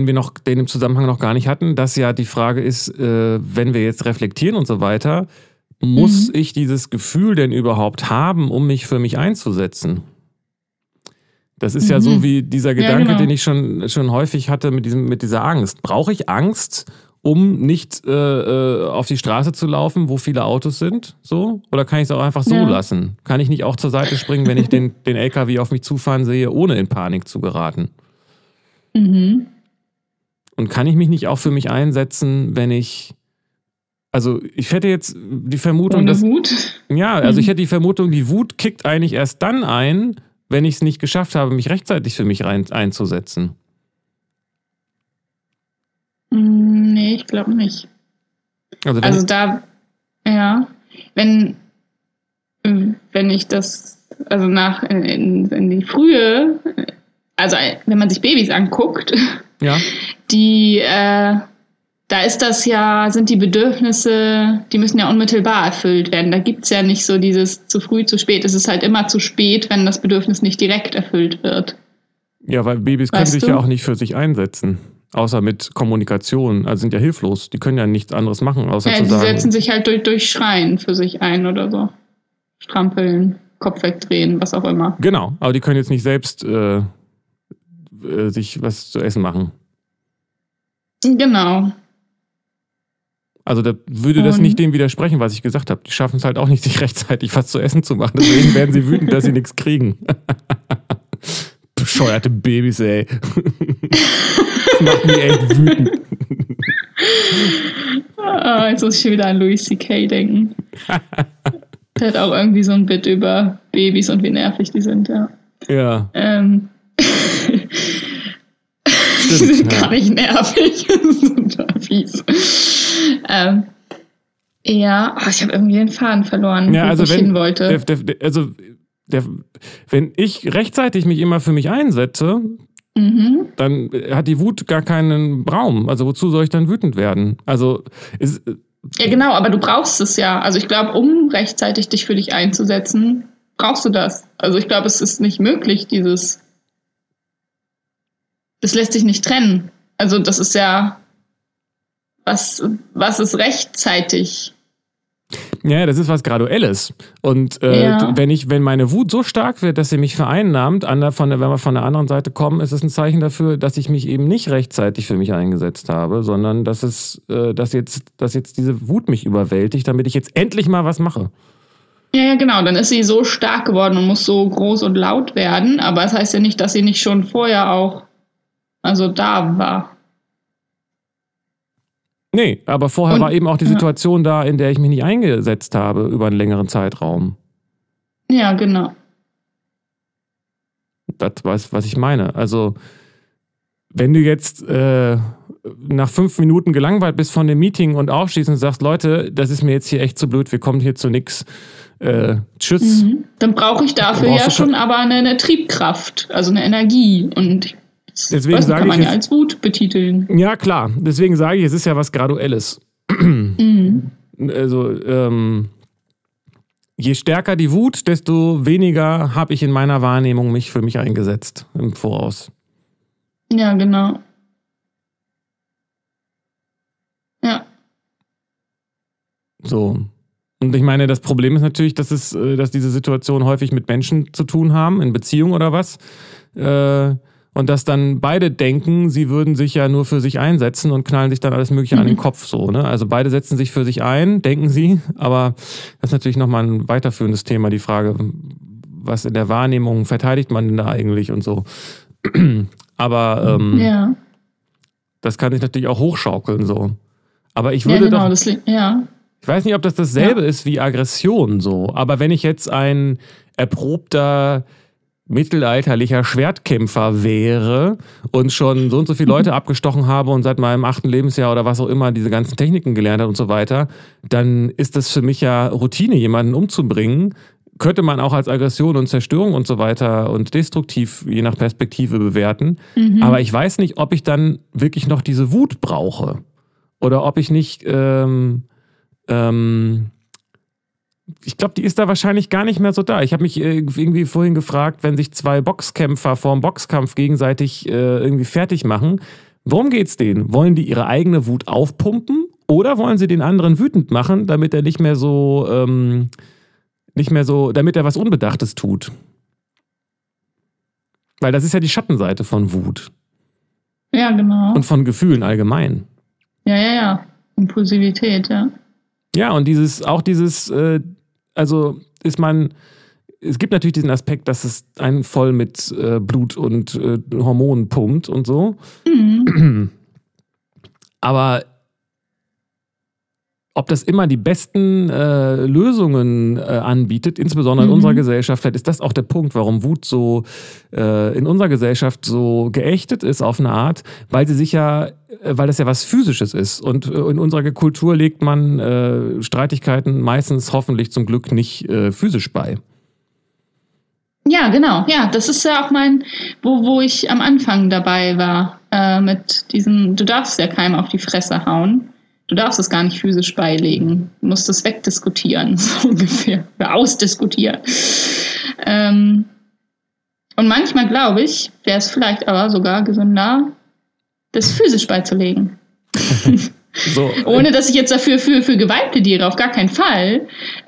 A: wir noch, den im Zusammenhang noch gar nicht hatten, dass ja die Frage ist, äh, wenn wir jetzt reflektieren und so weiter, muss mhm. ich dieses Gefühl denn überhaupt haben, um mich für mich einzusetzen? Das ist mhm. ja so mhm. wie dieser Gedanke, ja, genau. den ich schon, schon häufig hatte mit, diesem, mit dieser Angst. Brauche ich Angst, um nicht äh, äh, auf die Straße zu laufen, wo viele Autos sind? So? Oder kann ich es auch einfach so ja. lassen? Kann ich nicht auch zur Seite springen, wenn ich den, den LKW auf mich zufahren sehe, ohne in Panik zu geraten? Mhm. Und kann ich mich nicht auch für mich einsetzen, wenn ich. Also, ich hätte jetzt die Vermutung,
B: Ohne
A: dass.
B: Wut?
A: Ja, also ich hätte die Vermutung, die Wut kickt eigentlich erst dann ein, wenn ich es nicht geschafft habe, mich rechtzeitig für mich rein, einzusetzen.
B: Ich glaube nicht. Also, also da, ja, wenn, wenn ich das, also nach in, in die frühe, also wenn man sich Babys anguckt,
A: ja.
B: die, äh, da ist das ja, sind die Bedürfnisse, die müssen ja unmittelbar erfüllt werden. Da gibt es ja nicht so dieses zu früh, zu spät. Es ist halt immer zu spät, wenn das Bedürfnis nicht direkt erfüllt wird.
A: Ja, weil Babys weißt können sich du? ja auch nicht für sich einsetzen. Außer mit Kommunikation. Also sind ja hilflos. Die können ja nichts anderes machen, außer ja, zu sagen.
B: Die setzen sich halt durch, durch Schreien für sich ein oder so. Strampeln, Kopf wegdrehen, was auch immer.
A: Genau, aber die können jetzt nicht selbst äh, äh, sich was zu essen machen.
B: Genau.
A: Also da würde das nicht dem widersprechen, was ich gesagt habe. Die schaffen es halt auch nicht, sich rechtzeitig was zu essen zu machen. Deswegen werden sie wütend, dass sie nichts kriegen. Bescheuerte Babys, ey. das macht mich echt wütend.
B: Oh, jetzt muss ich wieder an Louis C.K. denken. Der hat auch irgendwie so ein Bit über Babys und wie nervig die sind, ja.
A: Ja.
B: Ähm, die sind ja. gar nicht nervig. Total fies. Ähm, ja, oh, ich habe irgendwie den Faden verloren,
A: ja, also
B: wo ich
A: wenn,
B: hin wollte.
A: Der, der, also, der, wenn ich rechtzeitig mich immer für mich einsetze, mhm. dann hat die Wut gar keinen Raum. Also wozu soll ich dann wütend werden? Also ist,
B: ja, genau, aber du brauchst es ja. Also ich glaube, um rechtzeitig dich für dich einzusetzen, brauchst du das. Also ich glaube, es ist nicht möglich, dieses das lässt sich nicht trennen. Also das ist ja, was, was ist rechtzeitig?
A: Ja, das ist was Graduelles. Und äh, ja. wenn ich, wenn meine Wut so stark wird, dass sie mich vereinnahmt, an der, von der, wenn wir von der anderen Seite kommen, ist es ein Zeichen dafür, dass ich mich eben nicht rechtzeitig für mich eingesetzt habe, sondern dass es, äh, dass jetzt, dass jetzt diese Wut mich überwältigt, damit ich jetzt endlich mal was mache.
B: Ja, ja, genau. Dann ist sie so stark geworden und muss so groß und laut werden. Aber es das heißt ja nicht, dass sie nicht schon vorher auch also da war.
A: Nee, aber vorher Und, war eben auch die Situation ja. da, in der ich mich nicht eingesetzt habe über einen längeren Zeitraum.
B: Ja, genau.
A: Das weiß, was ich meine. Also, wenn du jetzt äh, nach fünf Minuten gelangweilt bist von dem Meeting und aufstehst und sagst, Leute, das ist mir jetzt hier echt zu blöd, wir kommen hier zu nix. Äh, tschüss. Mhm.
B: Dann brauche ich dafür ja schon aber eine, eine, Triebkraft, also eine Energie. Und
A: Deswegen sage kann
B: man ich ja als Wut betiteln.
A: Ja, klar. Deswegen sage ich, es ist ja was Graduelles. Mhm. Also, ähm, je stärker die Wut, desto weniger habe ich in meiner Wahrnehmung mich für mich eingesetzt im Voraus.
B: Ja, genau. Ja.
A: So. Und ich meine, das Problem ist natürlich, dass es, äh, dass diese Situationen häufig mit Menschen zu tun haben, in Beziehungen oder was. Äh, und dass dann beide denken, sie würden sich ja nur für sich einsetzen und knallen sich dann alles Mögliche mhm. an den mhm. Kopf so. Ne? Also beide setzen sich für sich ein, denken sie, aber das ist natürlich nochmal ein weiterführendes Thema, die Frage, was in der Wahrnehmung verteidigt man denn da eigentlich und so. aber ähm, ja. das kann sich natürlich auch hochschaukeln so. Aber ich würde ja, genau, doch, das, ja. Ich weiß nicht, ob das dasselbe ja. ist wie Aggression so, aber wenn ich jetzt ein erprobter mittelalterlicher Schwertkämpfer wäre und schon so und so viele Leute mhm. abgestochen habe und seit meinem achten Lebensjahr oder was auch immer diese ganzen Techniken gelernt hat und so weiter, dann ist das für mich ja Routine, jemanden umzubringen. Könnte man auch als Aggression und Zerstörung und so weiter und destruktiv je nach Perspektive bewerten. Mhm. Aber ich weiß nicht, ob ich dann wirklich noch diese Wut brauche. Oder ob ich nicht ähm, ähm, ich glaube, die ist da wahrscheinlich gar nicht mehr so da. Ich habe mich äh, irgendwie vorhin gefragt, wenn sich zwei Boxkämpfer vor dem Boxkampf gegenseitig äh, irgendwie fertig machen, worum geht's denen? Wollen die ihre eigene Wut aufpumpen oder wollen sie den anderen wütend machen, damit er nicht mehr so, ähm, nicht mehr so, damit er was Unbedachtes tut? Weil das ist ja die Schattenseite von Wut.
B: Ja, genau.
A: Und von Gefühlen allgemein.
B: Ja, ja, ja. Impulsivität, ja.
A: Ja, und dieses, auch dieses, äh, also ist man, es gibt natürlich diesen Aspekt, dass es einen voll mit äh, Blut und äh, Hormonen pumpt und so. Mhm. Aber ob das immer die besten äh, Lösungen äh, anbietet, insbesondere in mhm. unserer Gesellschaft, vielleicht ist das auch der Punkt, warum Wut so äh, in unserer Gesellschaft so geächtet ist auf eine Art, weil sie sich ja, äh, weil das ja was Physisches ist. Und äh, in unserer Kultur legt man äh, Streitigkeiten meistens hoffentlich zum Glück nicht physisch bei.
B: Ja, genau. Ja, das ist ja auch mein, wo, wo ich am Anfang dabei war, mit diesem, du darfst ja keinem auf die Fresse hauen. Du darfst es gar nicht physisch beilegen. Du musst es wegdiskutieren, so ungefähr. Oder ausdiskutieren. Ähm, und manchmal glaube ich, wäre es vielleicht aber sogar gesünder, das physisch beizulegen. so. Ohne dass ich jetzt dafür für, für Gewalt plädiere, auf gar keinen Fall.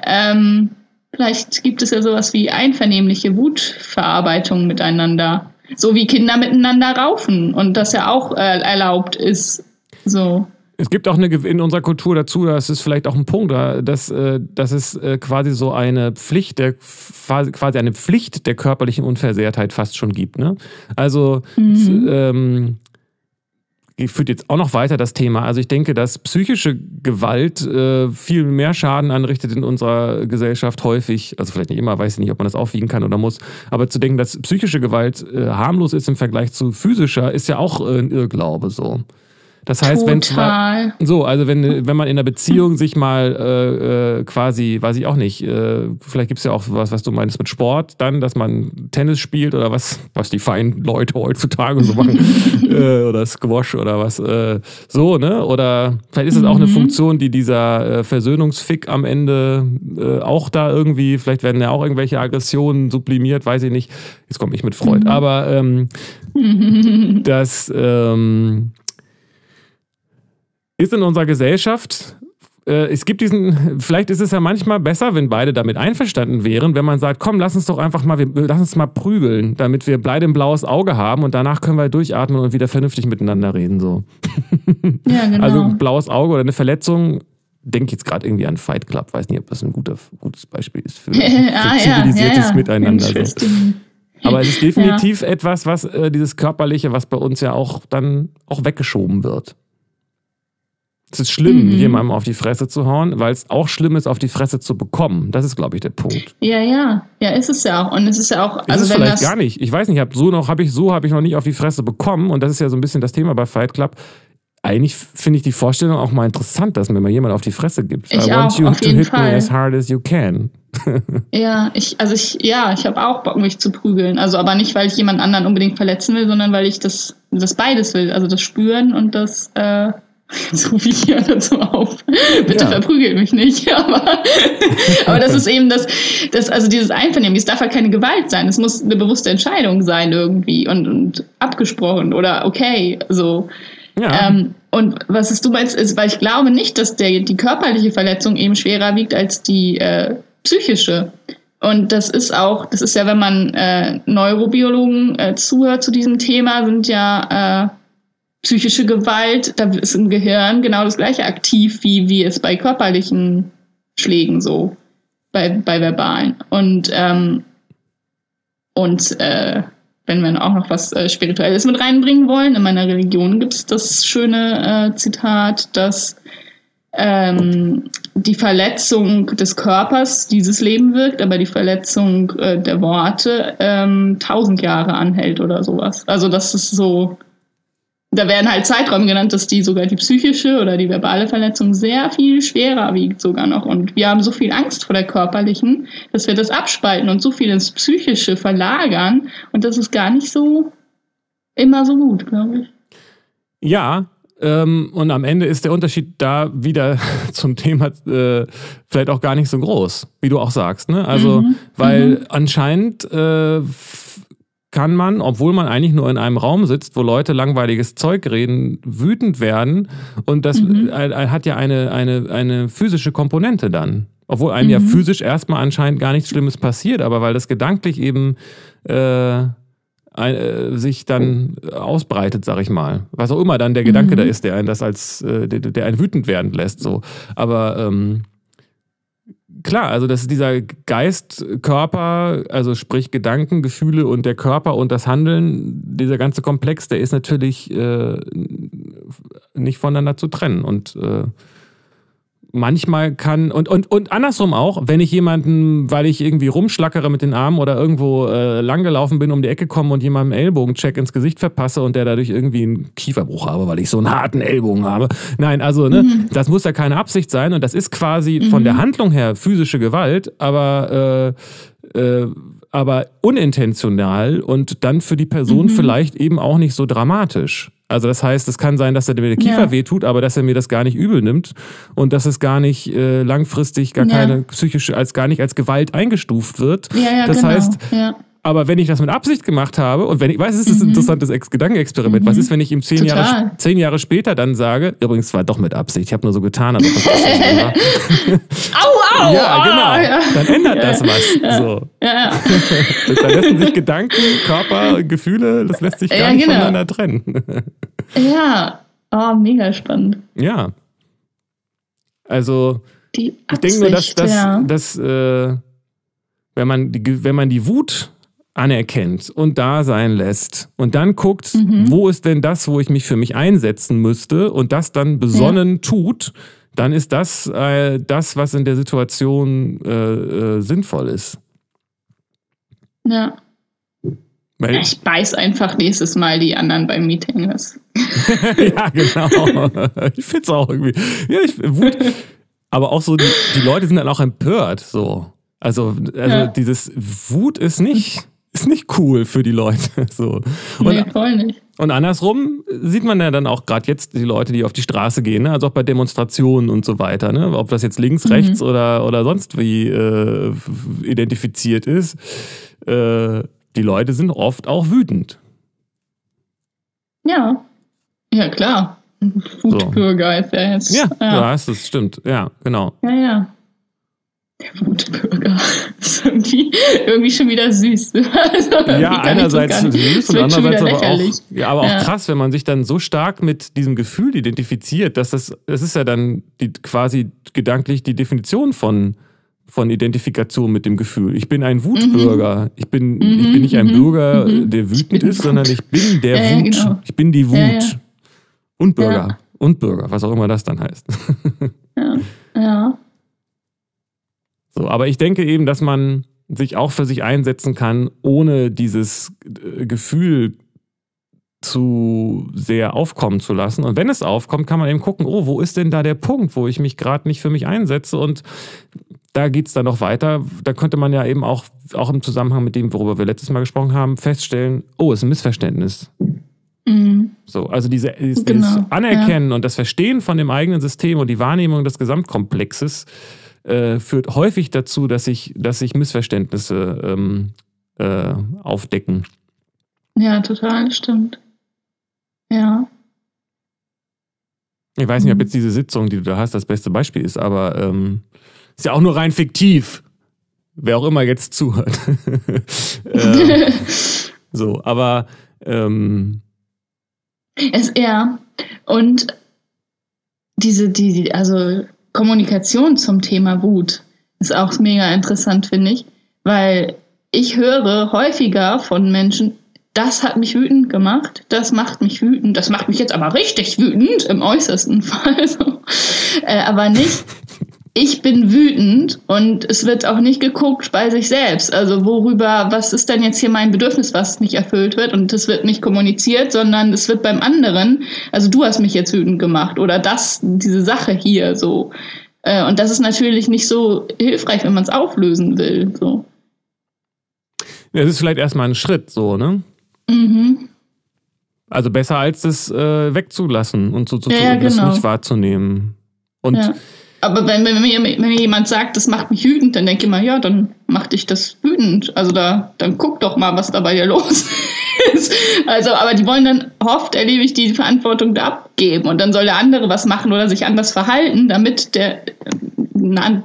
B: Ähm, vielleicht gibt es ja sowas wie einvernehmliche Wutverarbeitung miteinander. So wie Kinder miteinander raufen und das ja auch äh, erlaubt ist. So.
A: Es gibt auch eine in unserer Kultur dazu, das ist vielleicht auch ein Punkt, dass, äh, dass es äh, quasi so eine Pflicht der quasi eine Pflicht der körperlichen Unversehrtheit fast schon gibt. Ne? Also mhm. ähm, führt jetzt auch noch weiter das Thema. Also ich denke, dass psychische Gewalt äh, viel mehr Schaden anrichtet in unserer Gesellschaft häufig. Also vielleicht nicht immer, weiß ich nicht, ob man das aufwiegen kann oder muss. Aber zu denken, dass psychische Gewalt äh, harmlos ist im Vergleich zu physischer, ist ja auch äh, ein Irrglaube so. Das heißt, wenn so, also wenn, wenn man in einer Beziehung sich mal äh, äh, quasi, weiß ich auch nicht, äh, vielleicht gibt es ja auch was, was du meinst mit Sport, dann, dass man Tennis spielt oder was, was die feinen Leute heutzutage so machen, äh, oder Squash oder was, äh, so, ne? Oder vielleicht ist es auch eine mhm. Funktion, die dieser äh, Versöhnungsfick am Ende auch da irgendwie, vielleicht werden ja auch irgendwelche Aggressionen sublimiert, weiß ich nicht. Jetzt komme ich mit Freud, mhm. aber ähm, das ähm, ist in unserer Gesellschaft äh, es gibt diesen, vielleicht ist es ja manchmal besser, wenn beide damit einverstanden wären, wenn man sagt, komm, lass uns doch einfach mal, wir, lass uns mal prügeln, damit wir beide ein blaues Auge haben und danach können wir durchatmen und wieder vernünftig miteinander reden. So. Ja, genau. Also ein blaues Auge oder eine Verletzung, denke jetzt gerade irgendwie an Fight Club, weiß nicht, ob das ein guter, gutes Beispiel ist für, für ah, zivilisiertes ja, ja, Miteinander. So. Aber es ist definitiv etwas, was äh, dieses Körperliche, was bei uns ja auch dann auch weggeschoben wird. Es ist schlimm, mhm. jemandem auf die Fresse zu hauen, weil es auch schlimm ist, auf die Fresse zu bekommen. Das ist, glaube ich, der Punkt.
B: Ja, ja, ja, ist es ja auch. Und es ist ja auch.
A: Also ist es wenn vielleicht gar nicht. Ich weiß nicht, hab so noch habe ich so habe ich noch nicht auf die Fresse bekommen. Und das ist ja so ein bisschen das Thema bei Fight Club. Eigentlich finde ich die Vorstellung auch mal interessant, dass mir mal jemand auf die Fresse gibt.
B: Ich I want auch, you auf to hit Fall. me
A: as hard as you can.
B: ja, ich, also ich, ja, ich habe auch Bock, mich zu prügeln. Also aber nicht, weil ich jemand anderen unbedingt verletzen will, sondern weil ich das, das beides will. Also das Spüren und das äh, so wie hier dazu auf. Bitte ja. verprügelt mich nicht. Aber, aber das ist eben das, das, also dieses Einvernehmen, es darf halt keine Gewalt sein. Es muss eine bewusste Entscheidung sein irgendwie und, und abgesprochen oder okay, so. Ja. Ähm, und was ist du meinst, ist, weil ich glaube nicht, dass der, die körperliche Verletzung eben schwerer wiegt als die äh, psychische. Und das ist auch, das ist ja, wenn man äh, Neurobiologen äh, zuhört zu diesem Thema, sind ja äh, psychische Gewalt, da ist im Gehirn genau das gleiche aktiv, wie, wie es bei körperlichen Schlägen so, bei, bei verbalen. Und, ähm, und äh, wenn wir auch noch was äh, Spirituelles mit reinbringen wollen, in meiner Religion gibt es das schöne äh, Zitat, dass ähm, die Verletzung des Körpers dieses Leben wirkt, aber die Verletzung äh, der Worte ähm, tausend Jahre anhält oder sowas. Also das ist so da werden halt Zeiträume genannt, dass die sogar die psychische oder die verbale Verletzung sehr viel schwerer wiegt sogar noch. Und wir haben so viel Angst vor der körperlichen, dass wir das abspalten und so viel ins Psychische verlagern. Und das ist gar nicht so immer so gut, glaube ich.
A: Ja, Ähm, und am Ende ist der Unterschied da wieder zum Thema äh, vielleicht auch gar nicht so groß, wie du auch sagst. Ne? Also, mhm. weil mhm. anscheinend äh, kann man, obwohl man eigentlich nur in einem Raum sitzt, wo Leute langweiliges Zeug reden, wütend werden. Und das mhm. hat ja eine, eine, eine physische Komponente dann. Obwohl einem ja mhm. physisch erstmal anscheinend gar nichts Schlimmes passiert, aber weil das gedanklich eben äh, äh, sich dann ausbreitet, sag ich mal. Was auch immer dann der Gedanke mhm. da ist, der einen das als, äh, der, der einen wütend werden lässt. So. Aber ähm, klar, also das ist dieser Geist, Körper, also sprich Gedanken, Gefühle und der Körper und das Handeln, dieser ganze Komplex, der ist natürlich äh, nicht voneinander zu trennen. Und äh, manchmal kann, und, und, und andersrum auch, wenn ich jemanden, weil ich irgendwie rumschlackere mit den Armen oder irgendwo äh, langgelaufen bin, um die Ecke komme und jemandem Ellbogencheck ins Gesicht verpasse und der dadurch irgendwie einen Kieferbruch habe, weil ich so einen harten Ellbogen habe. Nein, also, ne, mhm. das muss ja keine Absicht sein und das ist quasi mhm. von der Handlung her physische Gewalt, aber, äh, äh, aber unintentional und dann für die Person mhm. vielleicht eben auch nicht so dramatisch. Also das heißt, es kann sein, dass er mir der Kiefer ja. wehtut, aber dass er mir das gar nicht übel nimmt und dass es gar nicht äh, langfristig gar ja. keine psychische, als gar nicht als Gewalt eingestuft wird. Ja, ja, das genau. heißt, ja. Aber wenn ich das mit Absicht gemacht habe und wenn ich weiß, es ist mhm. ein interessantes Ex Gedankenexperiment. Mhm. Was ist, wenn ich ihm zehn Jahre, zehn Jahre später dann sage, übrigens war doch mit Absicht, ich habe nur so getan, ob das
B: au, au!
A: Ja, genau. Oh, ja. Dann ändert das was. Ja. So. Ja, dann lassen sich Gedanken, Körper, Gefühle, das lässt sich gar nicht genau. voneinander trennen.
B: ja, oh, mega spannend.
A: Ja. Also, die Absicht, ich denke nur, dass, dass, dass äh, wenn, man die, wenn man die Wut anerkennt und da sein lässt und dann guckt, mhm. wo ist denn das, wo ich mich für mich einsetzen müsste und das dann besonnen ja. tut, dann ist das äh, das, was in der Situation äh, äh, sinnvoll ist.
B: Ja. Weil ich beiß einfach nächstes Mal die anderen beim Meeting.
A: ja, genau. Ich finde es auch irgendwie. Ja, ich, Wut. Aber auch so, die, die Leute sind dann auch empört. So. Also, also ja. dieses Wut ist nicht ist nicht cool für die Leute. So. Und,
B: nee, voll nicht.
A: Und andersrum sieht man ja dann auch gerade jetzt die Leute, die auf die Straße gehen, ne? also auch bei Demonstrationen und so weiter, ne? ob das jetzt links, mhm. rechts oder, oder sonst wie äh, identifiziert ist. Äh, die Leute sind oft auch wütend.
B: Ja, ja klar. Wutbürger so. ist ja jetzt.
A: Ja, ja. das stimmt. Ja, genau.
B: Ja, ja. Der Wutbürger ist irgendwie, irgendwie schon wieder süß.
A: Also ja, einerseits so süß und andererseits aber auch, ja, aber auch ja. krass, wenn man sich dann so stark mit diesem Gefühl identifiziert, dass das, das ist ja dann die, quasi gedanklich die Definition von, von Identifikation mit dem Gefühl. Ich bin ein Wutbürger. Mhm. Ich, bin, mhm. ich bin nicht ein mhm. Bürger, mhm. der wütend ist, sondern ich bin der ja, Wut. Genau. Ich bin die Wut. Und Bürger. Und Bürger, was auch immer das dann heißt.
B: Ja, ja.
A: So, aber ich denke eben, dass man sich auch für sich einsetzen kann, ohne dieses äh, Gefühl zu sehr aufkommen zu lassen. Und wenn es aufkommt, kann man eben gucken, oh, wo ist denn da der Punkt, wo ich mich gerade nicht für mich einsetze? Und da geht es dann noch weiter. Da könnte man ja eben auch, auch im Zusammenhang mit dem, worüber wir letztes Mal gesprochen haben, feststellen, oh, es ist ein Missverständnis. Mhm. So, also diese, dieses, genau, Anerkennen ja. und das Verstehen von dem eigenen System und die Wahrnehmung des Gesamtkomplexes äh, führt häufig dazu, dass sich, dass sich Missverständnisse ähm, äh, aufdecken.
B: Ja, total, stimmt. Ja.
A: Ich weiß nicht, ob mhm. jetzt diese Sitzung, die du da hast, das beste Beispiel ist, aber ähm, ist ja auch nur rein fiktiv. Wer auch immer jetzt zuhört. ähm, so, aber ähm,
B: es, ja, und diese, die, also Kommunikation zum Thema Wut ist auch mega interessant, finde ich, weil ich höre häufiger von Menschen, das hat mich wütend gemacht, das macht mich wütend, das macht mich jetzt aber richtig wütend, im äußersten Fall. So. Äh, aber nicht, ich bin wütend und es wird auch nicht geguckt bei sich selbst. Also worüber, was ist denn jetzt hier mein Bedürfnis, was nicht erfüllt wird und es wird nicht kommuniziert, sondern es wird beim anderen, also du hast mich jetzt wütend gemacht oder das, diese Sache hier so. Äh, und das ist natürlich nicht so hilfreich, wenn man es auflösen will. So.
A: Ja, das ist vielleicht erstmal ein Schritt, so, ne? Mhm. Also besser als das äh, wegzulassen und so, so,
B: Ja, ja,
A: das
B: genau.
A: nicht wahrzunehmen. Und
B: Ja. Aber wenn, wenn, mir, wenn mir jemand sagt, das macht mich wütend, dann denke ich immer, ja, dann macht dich das wütend. Also da, dann guck doch mal, was da bei dir los ist. Also, aber die wollen dann, oft erlebe ich, die Verantwortung da abgeben und dann soll der andere was machen oder sich anders verhalten, damit der,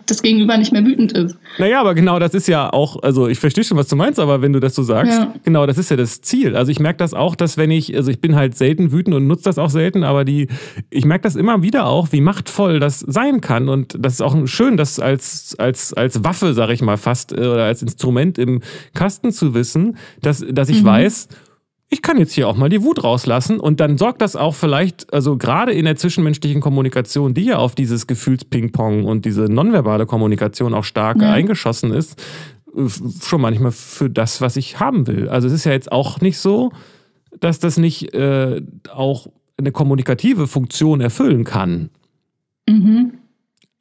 B: das Gegenüber nicht mehr wütend ist.
A: Naja, aber genau das ist ja auch, also ich verstehe schon, was du meinst, aber wenn du das so sagst,
B: Ja.
A: genau, das ist ja das Ziel. Also ich merke das auch, dass wenn ich, also ich bin halt selten wütend und nutze das auch selten, aber die, ich merke das immer wieder auch, wie machtvoll das sein kann. Und das ist auch schön, das als, als, als Waffe, sag ich mal, fast, äh, oder als Instrument im Kasten zu wissen, dass, dass ich
B: Mhm.
A: weiß, ich kann jetzt hier auch mal die Wut rauslassen und dann sorgt das auch vielleicht, also gerade in der zwischenmenschlichen Kommunikation, die ja auf dieses Gefühlsping-Pong und diese nonverbale Kommunikation auch stark
B: Ja.
A: eingeschossen ist, schon manchmal für das, was ich haben will. Also es ist ja jetzt auch nicht so, dass das nicht äh, auch eine kommunikative Funktion erfüllen kann.
B: Mhm.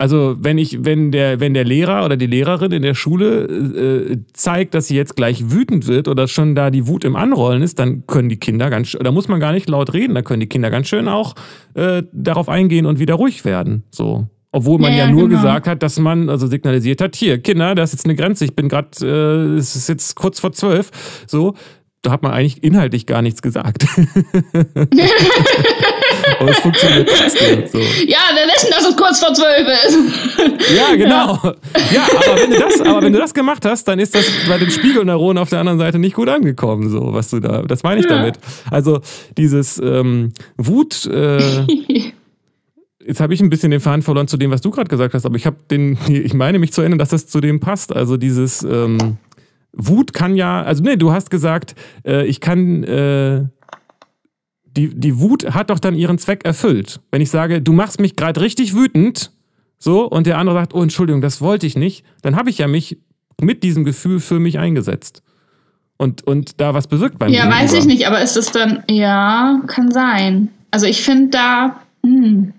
A: Also wenn ich, wenn der, wenn der Lehrer oder die Lehrerin in der Schule äh, zeigt, dass sie jetzt gleich wütend wird oder schon da die Wut im Anrollen ist, dann können die Kinder ganz, da muss man gar nicht laut reden, da können die Kinder ganz schön auch äh, darauf eingehen und wieder ruhig werden. So. Obwohl man ja,
B: Ja, ja,
A: nur
B: genau.
A: gesagt hat, dass man also signalisiert hat, hier, Kinder, das ist jetzt eine Grenze, ich bin gerade, äh, es ist jetzt kurz vor zwölf. So, da hat man eigentlich inhaltlich gar nichts gesagt. Aber es funktioniert trotzdem. So.
B: Ja, wir wissen, dass es kurz vor zwölf ist.
A: Ja, genau. Ja, aber wenn du das, aber wenn du das gemacht hast, dann ist das bei den Spiegelneuronen auf der anderen Seite nicht gut angekommen, so was du da. Das meine ich
B: Ja.
A: damit. Also dieses ähm, Wut. Äh, Jetzt habe ich ein bisschen den Faden verloren zu dem, was du gerade gesagt hast, aber ich habe den, ich meine mich zu erinnern, dass das zu dem passt. Also dieses ähm, Wut kann ja, also nee, du hast gesagt, äh, ich kann, äh, die, die Wut hat doch dann ihren Zweck erfüllt. Wenn ich sage, du machst mich gerade richtig wütend, so, und der andere sagt, oh, Entschuldigung, das wollte ich nicht, dann habe ich ja mich mit diesem Gefühl für mich eingesetzt. Und, und da was bewirkt beim
B: Ja, weiß ich nicht, aber ist es dann, ja, kann sein. Also ich finde da, hm,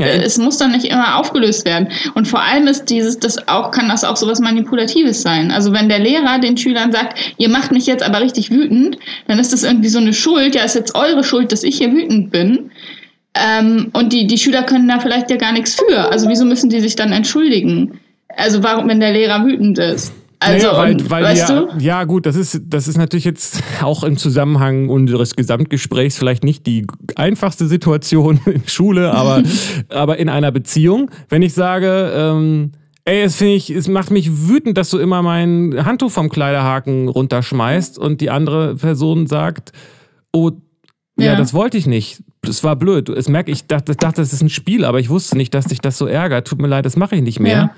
A: Ja,
B: äh, es muss dann nicht immer aufgelöst werden. Und vor allem ist dieses, das auch, kann das auch sowas Manipulatives sein. Also wenn der Lehrer den Schülern sagt, ihr macht mich jetzt aber richtig wütend, dann ist das irgendwie so eine Schuld, ja, ist jetzt eure Schuld, dass ich hier wütend bin. Ähm, und die, die Schüler können da vielleicht ja gar nichts für. Also wieso müssen die sich dann entschuldigen? Also warum, wenn der Lehrer wütend ist? Also,
A: naja, weil, weil
B: weißt
A: wir,
B: du?
A: ja gut, das ist, das ist natürlich jetzt auch im Zusammenhang unseres Gesamtgesprächs vielleicht nicht die einfachste Situation in Schule, aber, aber in einer Beziehung, wenn ich sage, ähm, ey, es finde ich, es macht mich wütend, dass du immer mein Handtuch vom Kleiderhaken runterschmeißt und die andere Person sagt, oh, ja,
B: Ja.
A: das wollte ich nicht. Das war blöd. Es merke ich, dachte, dachte, das ist ein Spiel, aber ich wusste nicht, dass dich das so ärgert. Tut mir leid, das mache ich nicht mehr.
B: Ja.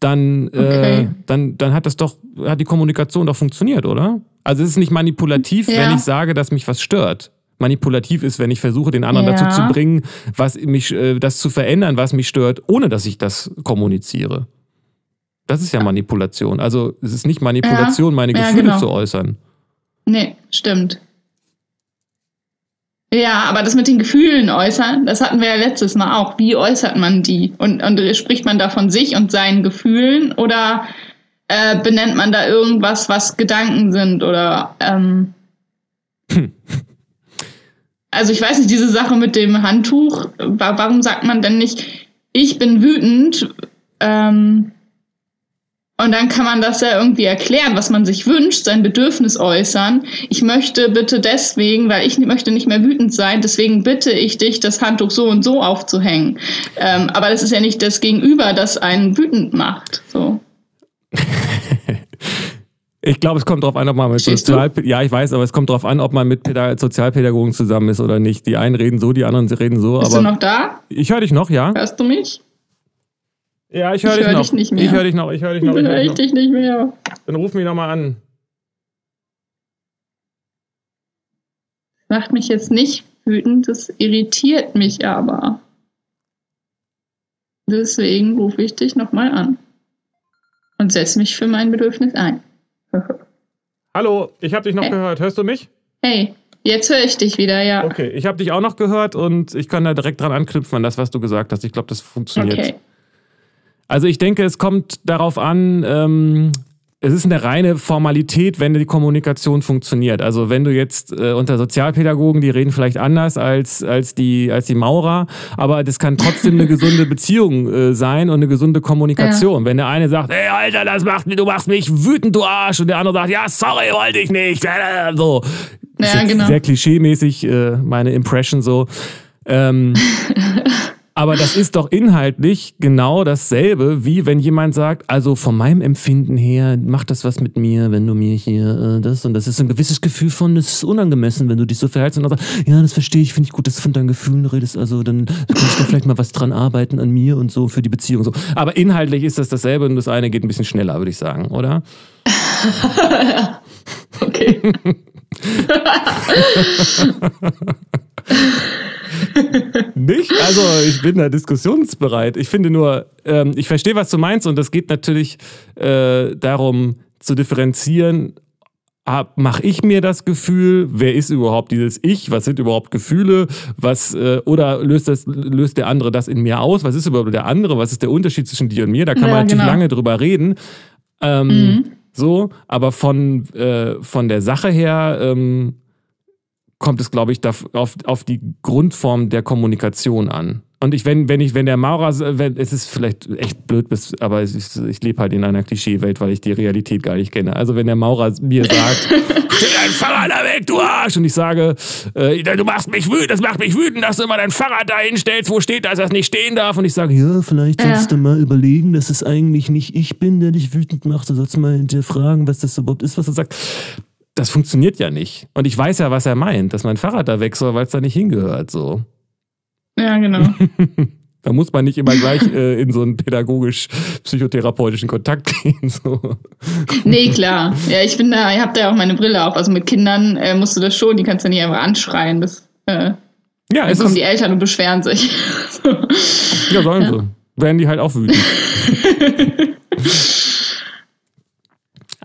A: Dann, äh,
B: Okay.
A: dann, dann hat das doch, hat die Kommunikation doch funktioniert, oder? Also es ist nicht manipulativ,
B: Ja.
A: wenn ich sage, dass mich was stört. Manipulativ ist, wenn ich versuche, den anderen
B: Ja.
A: dazu zu bringen, was mich, äh, das zu verändern, was mich stört, ohne dass ich das kommuniziere. Das ist ja Manipulation. Also es ist nicht Manipulation, meine
B: Ja,
A: Gefühle
B: genau.
A: zu äußern.
B: Nee, stimmt. Ja, aber das mit den Gefühlen äußern, das hatten wir ja letztes Mal auch. Wie äußert man die? Und, und spricht man da von sich und seinen Gefühlen oder äh, benennt man da irgendwas, was Gedanken sind oder ähm, also ich weiß nicht, diese Sache mit dem Handtuch, wa warum sagt man denn nicht, ich bin wütend, ähm, und dann kann man das ja irgendwie erklären, was man sich wünscht, sein Bedürfnis äußern. Ich möchte bitte deswegen, weil ich möchte nicht mehr wütend sein, deswegen bitte ich dich, das Handtuch so und so aufzuhängen. Ähm, aber das ist ja nicht das Gegenüber, das einen wütend macht. So.
A: Ich glaube, es kommt darauf an, ob man mit? Sozial ja, ich weiß, aber es kommt darauf an, ob man mit Päda Sozialpädagogen zusammen ist oder nicht. Die einen reden so, die anderen reden so.
B: Bist du noch da?
A: ich höre dich noch, ja?
B: Hörst du mich?
A: Ja, ich höre
B: Ich
A: dich
B: hör
A: noch.
B: dich nicht mehr.
A: Ich höre dich noch. Ich höre dich noch. Ich
B: Höre
A: hör dich
B: nicht mehr.
A: Dann ruf mich noch mal an.
B: Macht mich jetzt nicht wütend, das irritiert mich aber. Deswegen rufe ich dich nochmal an. Und setze mich für mein Bedürfnis ein.
A: Hallo, ich habe dich noch
B: Hey.
A: gehört. Hörst du mich?
B: Hey, jetzt höre ich dich wieder, ja.
A: Okay, ich habe dich auch noch gehört und ich kann da direkt dran anknüpfen an das, was du gesagt hast. Ich glaube, das funktioniert.
B: Okay.
A: Also ich denke, es kommt darauf an, ähm, es ist eine reine Formalität, wenn die Kommunikation funktioniert. Also wenn du jetzt äh, unter Sozialpädagogen, die reden vielleicht anders als, als, die, als die Maurer, aber das kann trotzdem eine gesunde Beziehung äh, sein und eine gesunde Kommunikation. Ja. Wenn der eine sagt, ey Alter, das macht du machst mich wütend, du Arsch, und der andere sagt, ja, sorry, wollte ich nicht. So. Ja, genau. Sehr klischeemäßig, äh, meine Impression so. Ähm, Aber das ist doch inhaltlich genau dasselbe, wie wenn jemand sagt, also von meinem Empfinden her macht das was mit mir, wenn du mir hier äh, das und das ist ein gewisses Gefühl von, es ist unangemessen, wenn du dich so verhältst und dann sagst, ja, das verstehe ich, finde ich gut, dass du von deinen Gefühlen redest, also dann kann ich da vielleicht mal was dran arbeiten an mir und so für die Beziehung so. Aber inhaltlich ist das dasselbe und das eine geht ein bisschen schneller, würde ich sagen, oder?
B: okay.
A: Nicht? Also ich bin da diskussionsbereit. Ich finde nur, ähm, ich verstehe, was du meinst und das geht natürlich äh, darum zu differenzieren. Mache ich mir das Gefühl? Wer ist überhaupt dieses Ich? Was sind überhaupt Gefühle? Was äh, oder löst das löst der andere das in mir aus? Was ist überhaupt der andere? Was ist der Unterschied zwischen dir und mir? Da kann ja, man natürlich genau. lange drüber reden. Ähm, mhm. So, aber von, äh, von der Sache her ähm, kommt es, glaube ich, auf, auf die Grundform der Kommunikation an. Und ich, wenn, wenn ich, wenn der Maurer, wenn, es ist vielleicht echt blöd, aber ich, ich lebe halt in einer Klischeewelt, weil ich die Realität gar nicht kenne. Also wenn der Maurer mir sagt, stell dein Fahrrad da weg, du Arsch! Und ich sage, äh, du machst mich wütend, das macht mich wütend, dass du immer dein Fahrrad da hinstellst, wo steht, dass das nicht stehen darf. Und ich sage, ja, vielleicht sollst ja. du mal überlegen, dass es eigentlich nicht ich bin, der dich wütend macht. Du sollst mal hinterfragen, was das überhaupt ist, was er sagt das funktioniert ja nicht. Und ich weiß ja, was er meint, dass mein Fahrrad da weg soll, weil es da nicht hingehört. So.
B: Ja, genau.
A: da muss man nicht immer gleich äh, in so einen pädagogisch-psychotherapeutischen Kontakt gehen. So.
B: Nee, klar. Ja, ich bin da, ich habe da auch meine Brille auf. Also mit Kindern äh, musst du das schon, die kannst du nicht einfach anschreien. Das, äh, ja, es dann kommen die Eltern und beschweren sich.
A: ja, sollen ja. sie. Werden die halt auch wütend.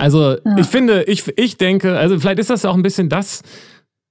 A: Also ja. ich finde, ich, ich denke, also vielleicht ist das auch ein bisschen das,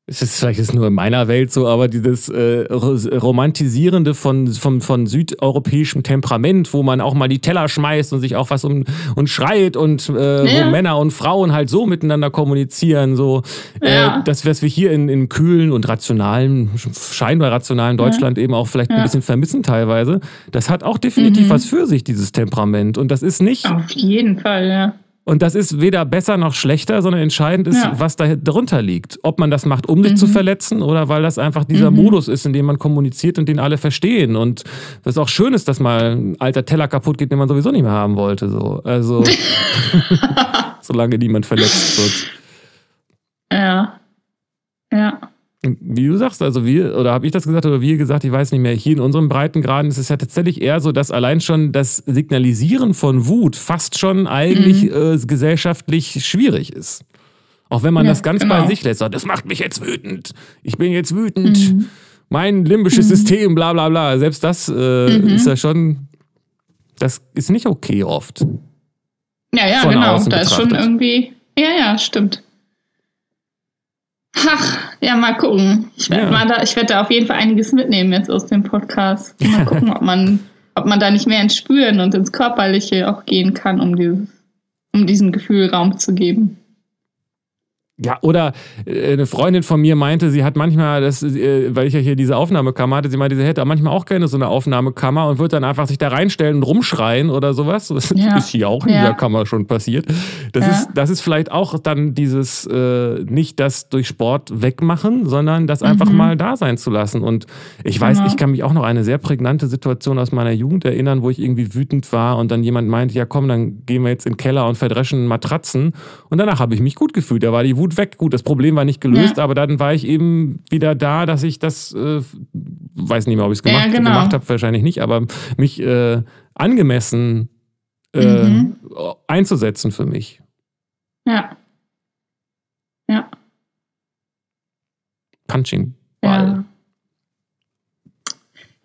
A: es ist vielleicht ist nur in meiner Welt so, aber dieses äh, Romantisierende von, von, von südeuropäischem Temperament, wo man auch mal die Teller schmeißt und sich auch was um und schreit und äh, ja. wo Männer und Frauen halt so miteinander kommunizieren, so äh, ja. äh, das, was wir hier in, in kühlen und rationalen, scheinbar rationalen Deutschland ja. eben auch vielleicht ein bisschen vermissen teilweise, das hat auch definitiv mhm. was für sich, dieses Temperament. Und das ist nicht.
B: Auf jeden Fall, ja.
A: Und das ist weder besser noch schlechter, sondern entscheidend ist, ja. was da drunter liegt. Ob man das macht, um mhm. sich zu mhm. verletzen oder weil das einfach dieser mhm. Modus ist, in dem man kommuniziert und den alle verstehen. Und was auch schön ist, dass mal ein alter Teller kaputt geht, den man sowieso nicht mehr haben wollte. So. Also, solange niemand verletzt wird.
B: Ja.
A: Wie du sagst, also wir, oder habe ich das gesagt oder wir gesagt, ich weiß nicht mehr, hier in unserem Breitengraden ist es ja tatsächlich eher so, dass allein schon das Signalisieren von Wut fast schon eigentlich mhm. äh, gesellschaftlich schwierig ist. Auch wenn man ja, das ganz genau. bei sich lässt, das macht mich jetzt wütend, ich bin jetzt wütend, mhm. mein limbisches mhm. System, bla bla bla. Selbst das äh, mhm. ist ja schon, das ist nicht okay oft.
B: Ja, ja, genau, da ist schon irgendwie, ja, ja, stimmt. Ach, ja, mal gucken. Ich werde ja. da, werd da auf jeden Fall einiges mitnehmen jetzt aus dem Podcast. Mal gucken, ob man, ob man da nicht mehr ins Spüren und ins Körperliche auch gehen kann, um, dieses, um diesem Gefühl Raum zu geben.
A: Ja, oder äh, eine Freundin von mir meinte, sie hat manchmal, das, äh, weil ich ja hier diese Aufnahmekammer hatte, sie meinte, sie hätte manchmal auch gerne so eine Aufnahmekammer und würde dann einfach sich da reinstellen und rumschreien oder sowas. Das ja. ist hier auch in ja. dieser Kammer schon passiert. Das, ja. ist, das ist vielleicht auch dann dieses, äh, nicht das durch Sport wegmachen, sondern das einfach mhm. mal da sein zu lassen. Und ich weiß, genau. ich kann mich auch noch eine sehr prägnante Situation aus meiner Jugend erinnern, wo ich irgendwie wütend war und dann jemand meinte, ja komm, dann gehen wir jetzt in den Keller und verdreschen Matratzen. Und danach habe ich mich gut gefühlt. Da war die Wut Weg. Gut, das Problem war nicht gelöst, ja. aber dann war ich eben wieder da, dass ich das, äh, weiß nicht mehr, ob ich es gemacht, ja, genau. gemacht habe, wahrscheinlich nicht, aber mich äh, angemessen äh, mhm. einzusetzen für mich.
B: Ja. Ja.
A: Punching.
B: Ball.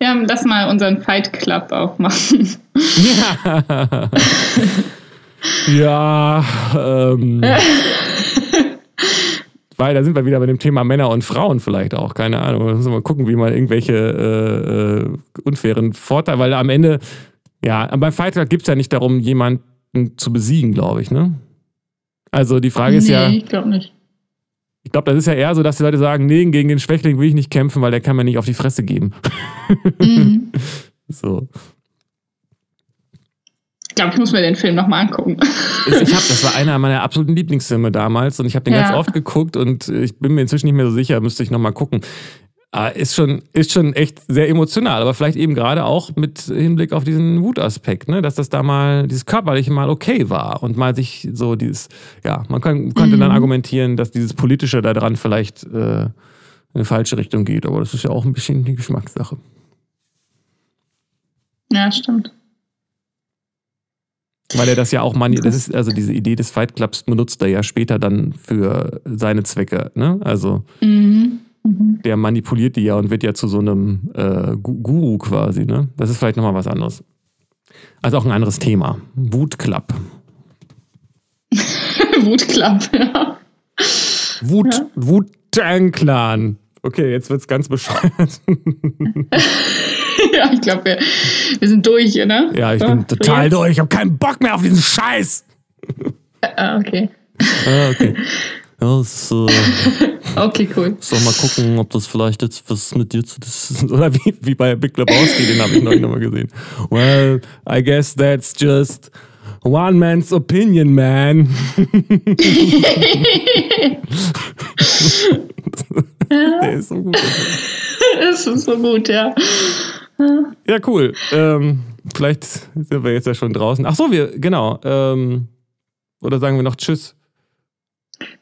B: Ja. ja, lass mal unseren Fight Club aufmachen.
A: Ja. ja, ähm. Weil da sind wir wieder bei dem Thema Männer und Frauen vielleicht auch, keine Ahnung. Da müssen wir mal gucken, wie man irgendwelche äh, äh, unfairen Vorteile, weil am Ende, ja, beim Fighter gibt es ja nicht darum, jemanden zu besiegen, glaube ich, ne? Also die Frage ist
B: nee,
A: ja,
B: ich glaube nicht.
A: ich glaube, das ist ja eher so, dass die Leute sagen, nee, gegen den Schwächling will ich nicht kämpfen, weil der kann mir nicht auf die Fresse geben.
B: Mhm.
A: So.
B: Ich glaube, ich muss mir den Film nochmal angucken.
A: Ich habe, das war einer meiner absoluten Lieblingsfilme damals und ich habe den
B: Ja.
A: ganz oft geguckt und ich bin mir inzwischen nicht mehr so sicher, müsste ich nochmal gucken. Aber ist schon, ist schon echt sehr emotional, aber vielleicht eben gerade auch mit Hinblick auf diesen Wutaspekt, ne? dass das da mal, dieses Körperliche mal okay war und mal sich so dieses, ja, man kann, könnte dann
B: Mhm.
A: argumentieren, dass dieses Politische da dran vielleicht äh, in eine falsche Richtung geht, aber das ist ja auch ein bisschen die Geschmackssache.
B: Ja, stimmt.
A: Weil er das ja auch, mani das ist also diese Idee des Fight Clubs benutzt er ja später dann für seine Zwecke, ne? Also
B: Mhm. Mhm.
A: der manipuliert die ja und wird ja zu so einem äh, Gu- Guru quasi, ne? Das ist vielleicht nochmal was anderes. Also auch ein anderes Thema. Wutclub.
B: Wutklapp, ja.
A: Wut,
B: Ja.
A: Wu-Tang-Clan. Okay, jetzt wird's ganz bescheuert.
B: ja, ich glaube, wir, wir sind durch, ne?
A: ja, ich
B: So,
A: bin total
B: jetzt?
A: durch. Ich habe keinen Bock mehr auf diesen Scheiß.
B: Ah, okay.
A: Ah, okay. Ja, das, äh,
B: Okay, cool.
A: Soll mal gucken, ob das vielleicht jetzt was mit dir zu oder wie, wie bei Big Lebowski, den habe ich neulich nochmal gesehen. Well, I guess that's just one man's opinion, man. Der ist so gut.
B: Es ist so gut, ja.
A: Ja, cool. Ähm, vielleicht sind wir jetzt ja schon draußen. Ach so, wir, genau. Ähm, oder sagen wir noch Tschüss.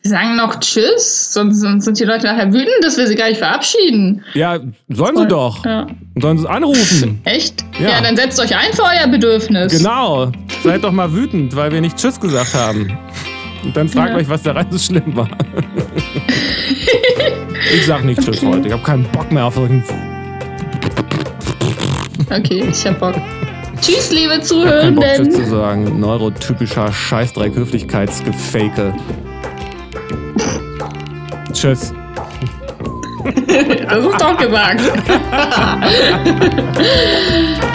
B: Wir sagen noch Tschüss, sonst, sonst sind die Leute nachher wütend, dass wir sie gar nicht verabschieden.
A: Ja, sollen sie doch.
B: Ja.
A: Sollen sie anrufen.
B: Echt?
A: Ja.
B: Ja. dann setzt euch ein für euer Bedürfnis.
A: Genau. Seid doch mal wütend, weil wir nicht Tschüss gesagt haben. Und dann fragt
B: Ja.
A: euch, was daran so schlimm war. Ich sag nicht Tschüss
B: Okay.
A: heute. Ich habe keinen Bock mehr auf solchen.
B: Okay, ich hab Bock. Tschüss, liebe
A: Ich hab Bock, Tschüss zu
B: Zuhörenden.
A: sagen. Neurotypischer Scheißdreck Höflichkeitsgefake. Tschüss.
B: Das ist doch gesagt.